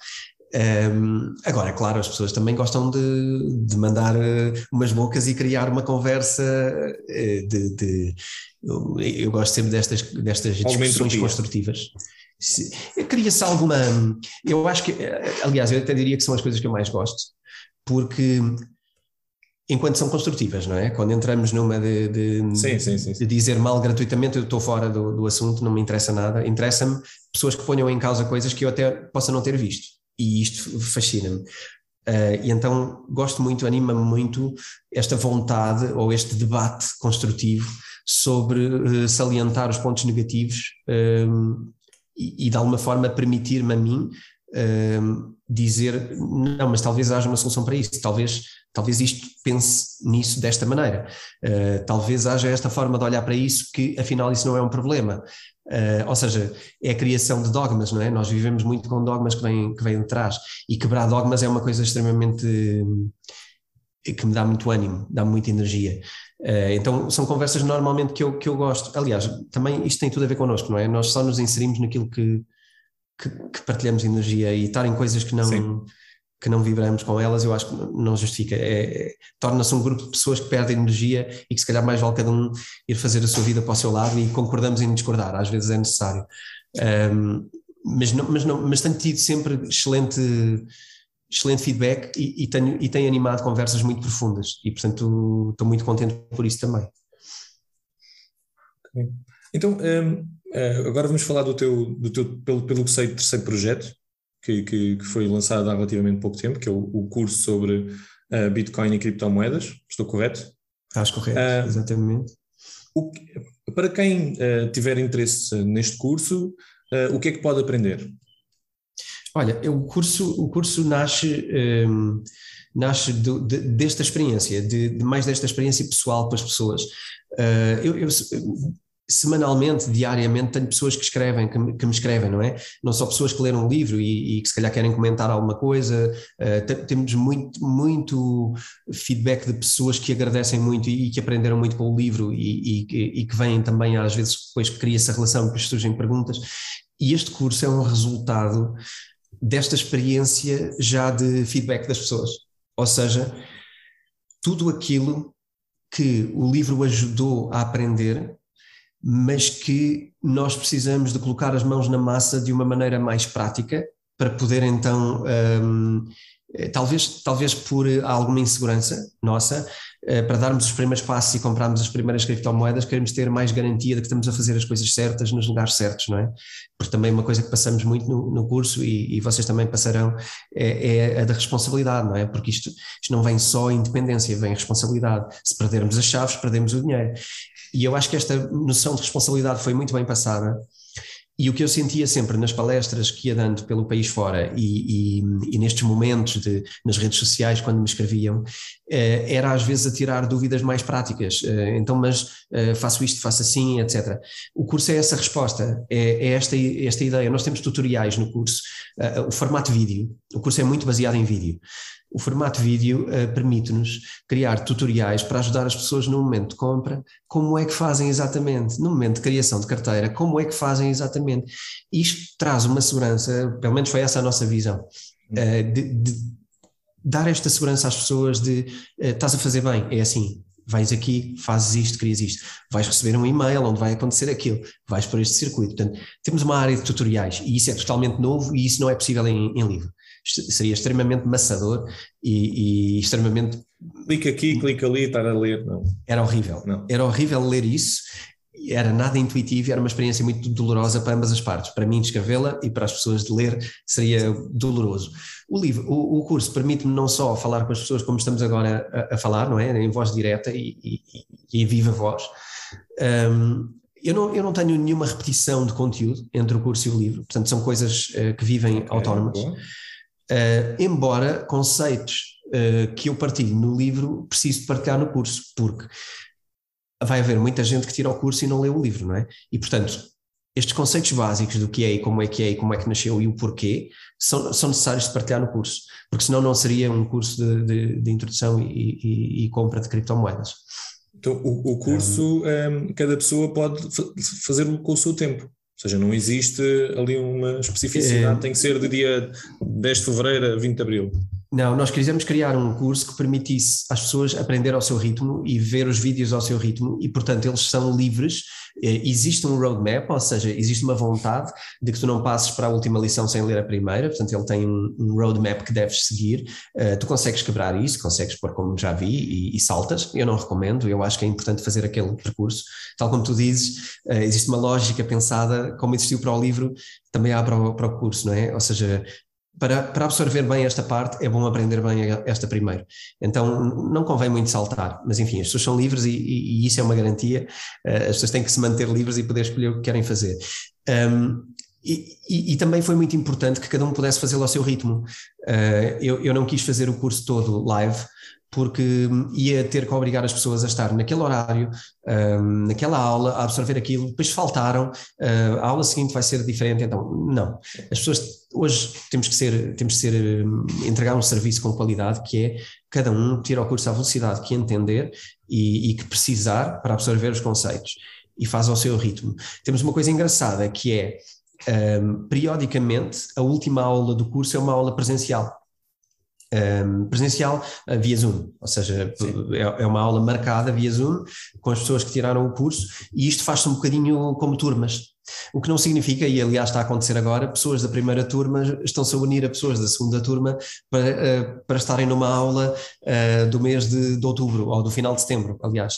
Um, agora, claro, as pessoas também gostam de, de mandar uh, umas bocas e criar uma conversa uh, de, de eu, gosto sempre destas, destas discussões construtivas. Cria-se alguma. Eu acho que, eh, aliás, eu até diria que são as coisas que eu mais gosto, porque enquanto são construtivas, não é? Quando entramos numa de, de, sim, sim, sim, de dizer mal gratuitamente, eu estou fora do, do assunto, não me interessa nada. Interessa-me pessoas que ponham em causa coisas que eu até possa não ter visto e isto fascina-me. Uh, e então gosto muito, anima-me muito esta vontade ou este debate construtivo sobre uh, salientar os pontos negativos um, e, e, de alguma forma permitir-me a mim dizer não, mas talvez haja uma solução para isso, talvez, talvez isto pense nisso desta maneira, uh, talvez haja esta forma de olhar para isso que afinal isso não é um problema. Uh, ou seja, é a criação de dogmas, não é? Nós vivemos muito com dogmas que vêm, que vêm de trás e quebrar dogmas é uma coisa extremamente que me dá muito ânimo, dá muita energia. Uh, então são conversas normalmente que eu, que eu gosto. Aliás, também isto tem tudo a ver connosco, não é? Nós só nos inserimos naquilo que, que, que partilhamos energia e estar em coisas que não. Sim que não vibramos com elas, eu acho que não justifica. É, Torna-se um grupo de pessoas que perdem energia e que se calhar mais vale cada um ir fazer a sua vida para o seu lado e concordamos em discordar, às vezes é necessário. Um, mas, não, mas, não, mas tenho tido sempre excelente, excelente feedback e, e, tenho, e tenho animado conversas muito profundas e, portanto, estou muito contente por isso também. Então, um, eh, agora vamos falar do teu, do teu pelo, pelo que sei, terceiro projeto, que, que, que, foi lançado há relativamente pouco tempo, que é o, o curso sobre uh, Bitcoin e criptomoedas. Estou correto? Estás correto, uh, exatamente. O, para quem uh, tiver interesse neste curso, o que é que pode aprender? Olha, o curso, o curso nasce, um, nasce do, de, desta experiência, de, de, mais desta experiência pessoal para as pessoas. eu, eu semanalmente, diariamente, tenho pessoas que escrevem, que me, que me, escrevem, não é? Não só pessoas que leram um livro e, e que se calhar querem comentar alguma coisa, uh, temos muito, muito feedback de pessoas que agradecem muito e, e que aprenderam muito com o livro e, e, que vêm também às vezes depois que cria-se a relação, depois surgem perguntas, e este curso é um resultado desta experiência já de feedback das pessoas, ou seja, tudo aquilo que o livro ajudou a aprender mas que nós precisamos de colocar as mãos na massa de uma maneira mais prática para poder então um, talvez, talvez por alguma insegurança nossa, para darmos os primeiros passos e comprarmos as primeiras criptomoedas, queremos ter mais garantia de que estamos a fazer as coisas certas nos lugares certos, não é? Porque também uma coisa que passamos muito no, no curso e, e, vocês também passarão é, é, a da responsabilidade, não é? Porque isto, isto não vem só independência, vem responsabilidade. Se perdermos as chaves, perdemos o dinheiro. E eu acho que esta noção de responsabilidade foi muito bem passada. E o que eu sentia sempre nas palestras que ia dando pelo país fora e, e, e nestes momentos de, nas redes sociais, quando me escreviam, era às vezes a tirar dúvidas mais práticas. Eh, então, mas eh, faço isto, faço assim, etc. O curso é essa resposta, é, é esta, esta ideia. Nós temos tutoriais no curso, o formato vídeo, o curso é muito baseado em vídeo. O formato vídeo permite-nos criar tutoriais para ajudar as pessoas no momento de compra, como é que fazem exatamente, no momento de criação de carteira, como é que fazem exatamente. Isto traz uma segurança, pelo menos foi essa a nossa visão, uh, de, de, dar esta segurança às pessoas de uh, estás a fazer bem, é assim, vais aqui, fazes isto, crias isto, vais receber um e-mail onde vai acontecer aquilo, vais por este circuito. Portanto, temos uma área de tutoriais e isso é totalmente novo e isso não é possível em, em livro seria extremamente maçador e, e, extremamente. Clica aqui, clica ali, estar a ler. Não. Era horrível. Não. Era horrível ler isso. Era nada intuitivo e era uma experiência muito dolorosa para ambas as partes. Para mim, escrevê-la e para as pessoas de ler seria doloroso. O livro, o, o curso permite-me não só falar com as pessoas como estamos agora a, a falar, não é? Em voz direta e, e, e viva voz. Um, eu não, eu não tenho nenhuma repetição de conteúdo entre o curso e o livro, portanto, são coisas uh, que vivem okay, autónomas. Uh, embora conceitos uh, que eu partilho no livro preciso partilhar no curso, porque vai haver muita gente que tira o curso e não lê o livro, não é? E portanto, estes conceitos básicos do que é e como é que é e como é que nasceu e o porquê são, são necessários de partilhar no curso, porque senão não seria um curso de, de, de introdução e, e, e, compra de criptomoedas. Então, o, o curso, um, ehm, cada pessoa pode fazer com o seu tempo. Ou seja, não existe ali uma especificidade, é, tem que ser de dia 10 de fevereiro a 20 de abril. Não, nós quisemos criar um curso que permitisse às pessoas aprender ao seu ritmo e ver os vídeos ao seu ritmo, e portanto eles são livres. Eh, existe um roadmap, ou seja, existe uma vontade de que tu não passes para a última lição sem ler a primeira, portanto ele tem um, roadmap que deves seguir. Uh, tu consegues quebrar isso, consegues pôr como já vi e, e, saltas. Eu não recomendo, eu acho que é importante fazer aquele percurso. Tal como tu dizes, uh, existe uma lógica pensada, como existiu para o livro, também há para o, para o curso, não é? Ou seja, para, para absorver bem esta parte, é bom aprender bem esta primeiro. Então, não convém muito saltar, mas enfim, as pessoas são livres e, e, e isso é uma garantia. Uh, as pessoas têm que se manter livres e poder escolher o que querem fazer. Um, e, e, e, também foi muito importante que cada um pudesse fazê-lo ao seu ritmo. Uh, eu, eu não quis fazer o curso todo live, porque ia ter que obrigar as pessoas a estar naquele horário, um, naquela aula, a absorver aquilo, depois faltaram, uh, a aula seguinte vai ser diferente, então não. As pessoas hoje temos que ser, temos que ser, hum, entregar um serviço com qualidade que é cada um tira o curso à velocidade que entender e, e que precisar para absorver os conceitos e faz ao seu ritmo. Temos uma coisa engraçada que é um, periodicamente a última aula do curso é uma aula presencial um, presencial uh, via Zoom, ou seja, é, é, uma aula marcada via Zoom com as pessoas que tiraram o curso e isto faz-se um bocadinho como turmas. O que não significa, e aliás está a acontecer agora, pessoas da primeira turma estão-se a unir a pessoas da segunda turma para, uh, para estarem numa aula uh, do mês de, de, outubro ou do final de setembro, aliás.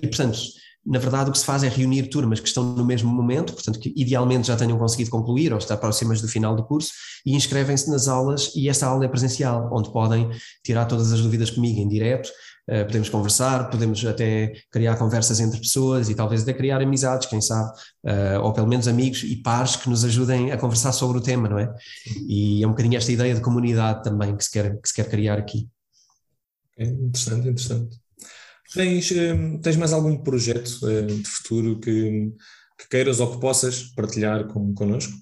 E portanto, na verdade o que se faz é reunir turmas que estão no mesmo momento, portanto que idealmente já tenham conseguido concluir ou estar próximas do final do curso e inscrevem-se nas aulas e esta aula é presencial, onde podem tirar todas as dúvidas comigo em direto, uh, podemos conversar, podemos até criar conversas entre pessoas e talvez até criar amizades, quem sabe, uh, ou pelo menos amigos e pares que nos ajudem a conversar sobre o tema, não é? E é um bocadinho esta ideia de comunidade também que se quer, que se quer criar aqui. É interessante, interessante. Tens, hum, tens mais algum projeto hum, de futuro que, que queiras ou que possas partilhar com, connosco?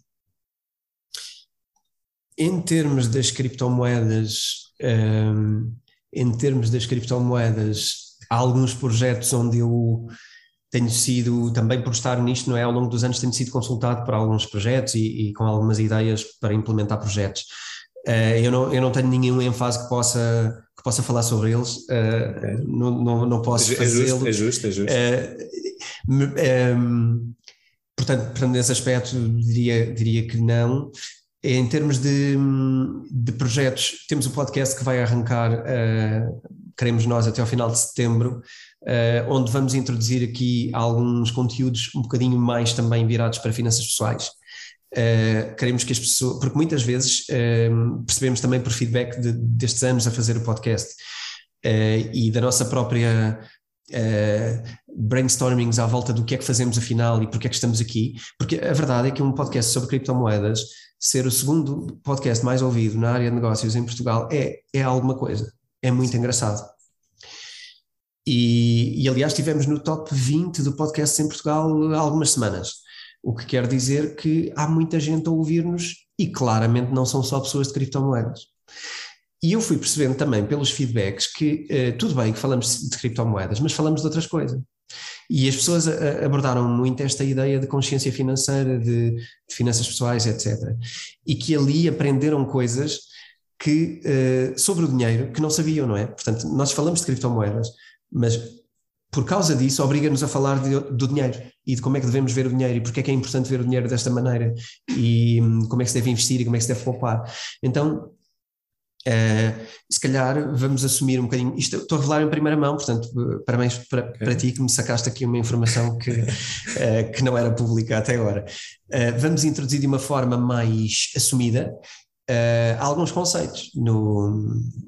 Em termos das criptomoedas, um, em termos das criptomoedas, há alguns projetos onde eu tenho sido, também por estar nisto, não é? Ao longo dos anos tenho sido consultado por alguns projetos e, e com algumas ideias para implementar projetos. Uh, eu, não, eu não tenho nenhum ênfase que possa possa falar sobre eles, uh, não, não, não posso é fazê-lo. É justo, é justo. Uh, um, portanto, portanto, nesse aspecto diria, diria que não. em termos de, de projetos, temos o podcast que vai arrancar, uh, queremos nós até ao final de setembro, uh, onde vamos introduzir aqui alguns conteúdos um bocadinho mais também virados para finanças pessoais. Uh, queremos que as pessoas, porque muitas vezes uh, percebemos também por feedback de, destes anos a fazer o podcast uh, e da nossa própria brainstormings à volta do que é que fazemos afinal e porque é que estamos aqui, porque a verdade é que um podcast sobre criptomoedas ser o segundo podcast mais ouvido na área de negócios em Portugal é, é alguma coisa, é muito engraçado. E, e aliás estivemos no top 20 do podcast em Portugal há algumas semanas. O que quer dizer que há muita gente a ouvir-nos e claramente não são só pessoas de criptomoedas. E eu fui percebendo também pelos feedbacks que uh, tudo bem que falamos de criptomoedas, mas falamos de outras coisas. E as pessoas a, abordaram muito esta ideia de consciência financeira, de, de, finanças pessoais, etc. E que ali aprenderam coisas que, sobre o dinheiro que não sabiam, não é? Portanto, nós falamos de criptomoedas, mas por causa disso, obriga-nos a falar de, do dinheiro e de como é que devemos ver o dinheiro e porque é que é importante ver o dinheiro desta maneira e hum, como é que se deve investir e como é que se deve poupar. Então, uh, se calhar vamos assumir um bocadinho. Isto estou a revelar em primeira mão, portanto, parabéns para, okay. para ti que me sacaste aqui uma informação que, uh, que não era pública até agora. Uh, vamos introduzir de uma forma mais assumida uh, alguns conceitos no,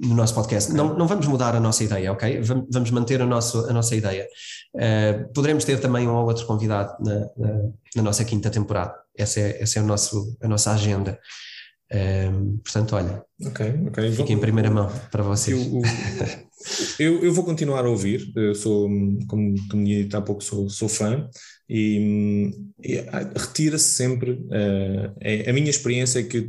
no nosso podcast. Não, não vamos mudar a nossa ideia, ok? Vamos manter a, nosso, a nossa ideia. Uh, poderemos ter também um ou outro convidado na, na, na nossa quinta temporada. Essa é, essa é o nosso, a nossa agenda. Um, ehm, portanto, olha, okay, okay. fica em primeira mão para vocês. Eu, eu, eu, vou continuar a ouvir, eu sou, como, como disse há pouco, sou, sou fã e, e retira-se sempre. Uh, é, a minha experiência é que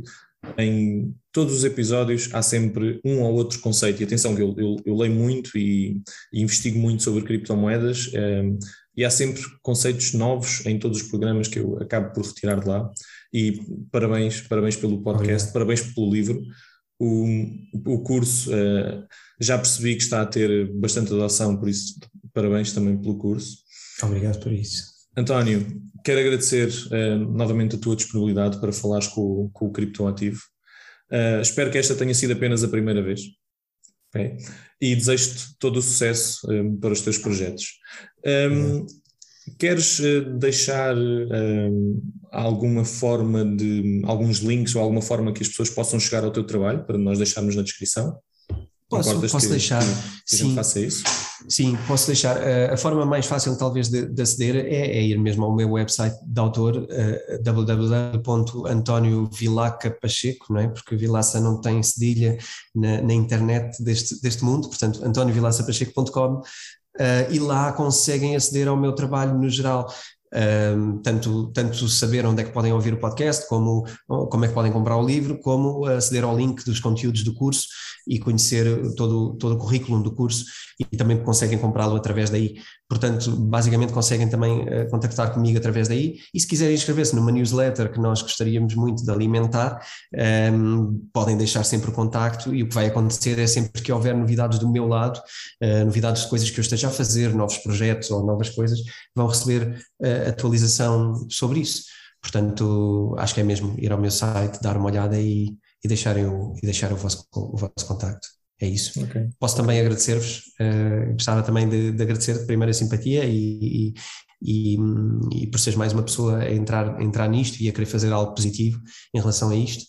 em todos os episódios há sempre um ou outro conceito, e atenção que eu, eu, eu leio muito e, e, investigo muito sobre criptomoedas, um, ehm, e há sempre conceitos novos em todos os programas que eu acabo por retirar de lá, e parabéns, parabéns pelo podcast, Obrigado. parabéns pelo livro, o, o curso uh, já percebi que está a ter bastante adoção, por isso parabéns também pelo curso. Obrigado por isso. António, quero agradecer uh, novamente a tua disponibilidade para falares com, com o criptoativo. Uh, espero que esta tenha sido apenas a primeira vez. Okay? E desejo-te todo o sucesso um, para os teus projetos. Um, queres uh, deixar um, alguma forma de alguns links ou alguma forma que as pessoas possam chegar ao teu trabalho para nós deixarmos na descrição? Posso, posso deixar. Que, que sim, faça isso? Sim, posso deixar. Uh, a forma mais fácil, talvez, de, de aceder é, é, ir mesmo ao meu website de autor, uh, www.antoniovilacapacheco, não é? Porque Vilaça não tem cedilha na, na internet deste, deste mundo, portanto, antoniovilaçapacheco.com. Uh, e lá conseguem aceder ao meu trabalho no geral um, tanto, tanto saber onde é que podem ouvir o podcast, como, como é que podem comprar o livro, como aceder ao link dos conteúdos do curso e conhecer todo, todo o currículo do curso e também conseguem comprá-lo através daí. Portanto, basicamente conseguem também uh, contactar comigo através daí e se quiserem inscrever-se numa newsletter que nós gostaríamos muito de alimentar, um, podem deixar sempre o contacto e o que vai acontecer é sempre que houver novidades do meu lado, uh, novidades de coisas que eu esteja a fazer, novos projetos ou novas coisas, vão receber uh, atualização sobre isso. Portanto, acho que é mesmo ir ao meu site, dar uma olhada e, e deixarem o, e deixar o vosso, o vosso contacto. É isso. Okay. Posso também agradecer-vos, uh, gostava também de, de agradecer de primeira simpatia e, e, e, por seres mais uma pessoa a entrar, entrar nisto e a querer fazer algo positivo em relação a isto.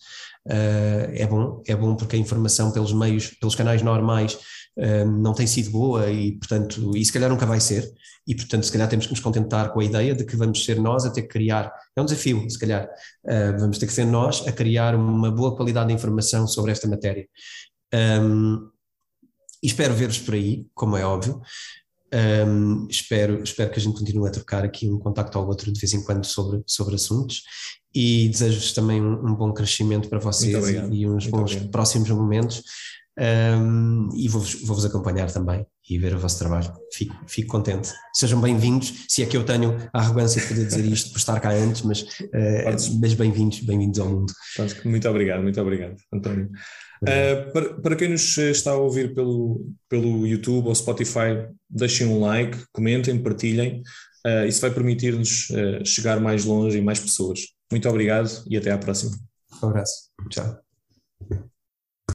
Uh, é bom, é bom porque a informação pelos meios, pelos canais normais não tem sido boa e, portanto, e se calhar nunca vai ser, e, portanto, se calhar temos que nos contentar com a ideia de que vamos ser nós a ter que criar, é um desafio, se calhar, vamos ter que ser nós a criar uma boa qualidade de informação sobre esta matéria. Um, e espero ver-vos por aí, como é óbvio. Um, espero, espero que a gente continue a trocar aqui um contacto ao outro de vez em quando sobre, sobre assuntos e desejo-vos também um, um, bom crescimento para vocês e uns Muito bons próximos momentos. Um, e vou-vos vou acompanhar também e ver o vosso trabalho. Fico, fico contente. Sejam bem-vindos, se é que eu tenho a arrogância de poder dizer isto por estar cá antes, mas, uh, mas bem-vindos, bem-vindos ao mundo. Muito obrigado, muito obrigado, António. Uh, para, para quem nos está a ouvir pelo, pelo YouTube ou Spotify, deixem um like, comentem, partilhem. Uh, isso vai permitir-nos chegar mais longe e mais pessoas. Muito obrigado e até à próxima. Um abraço. Tchau.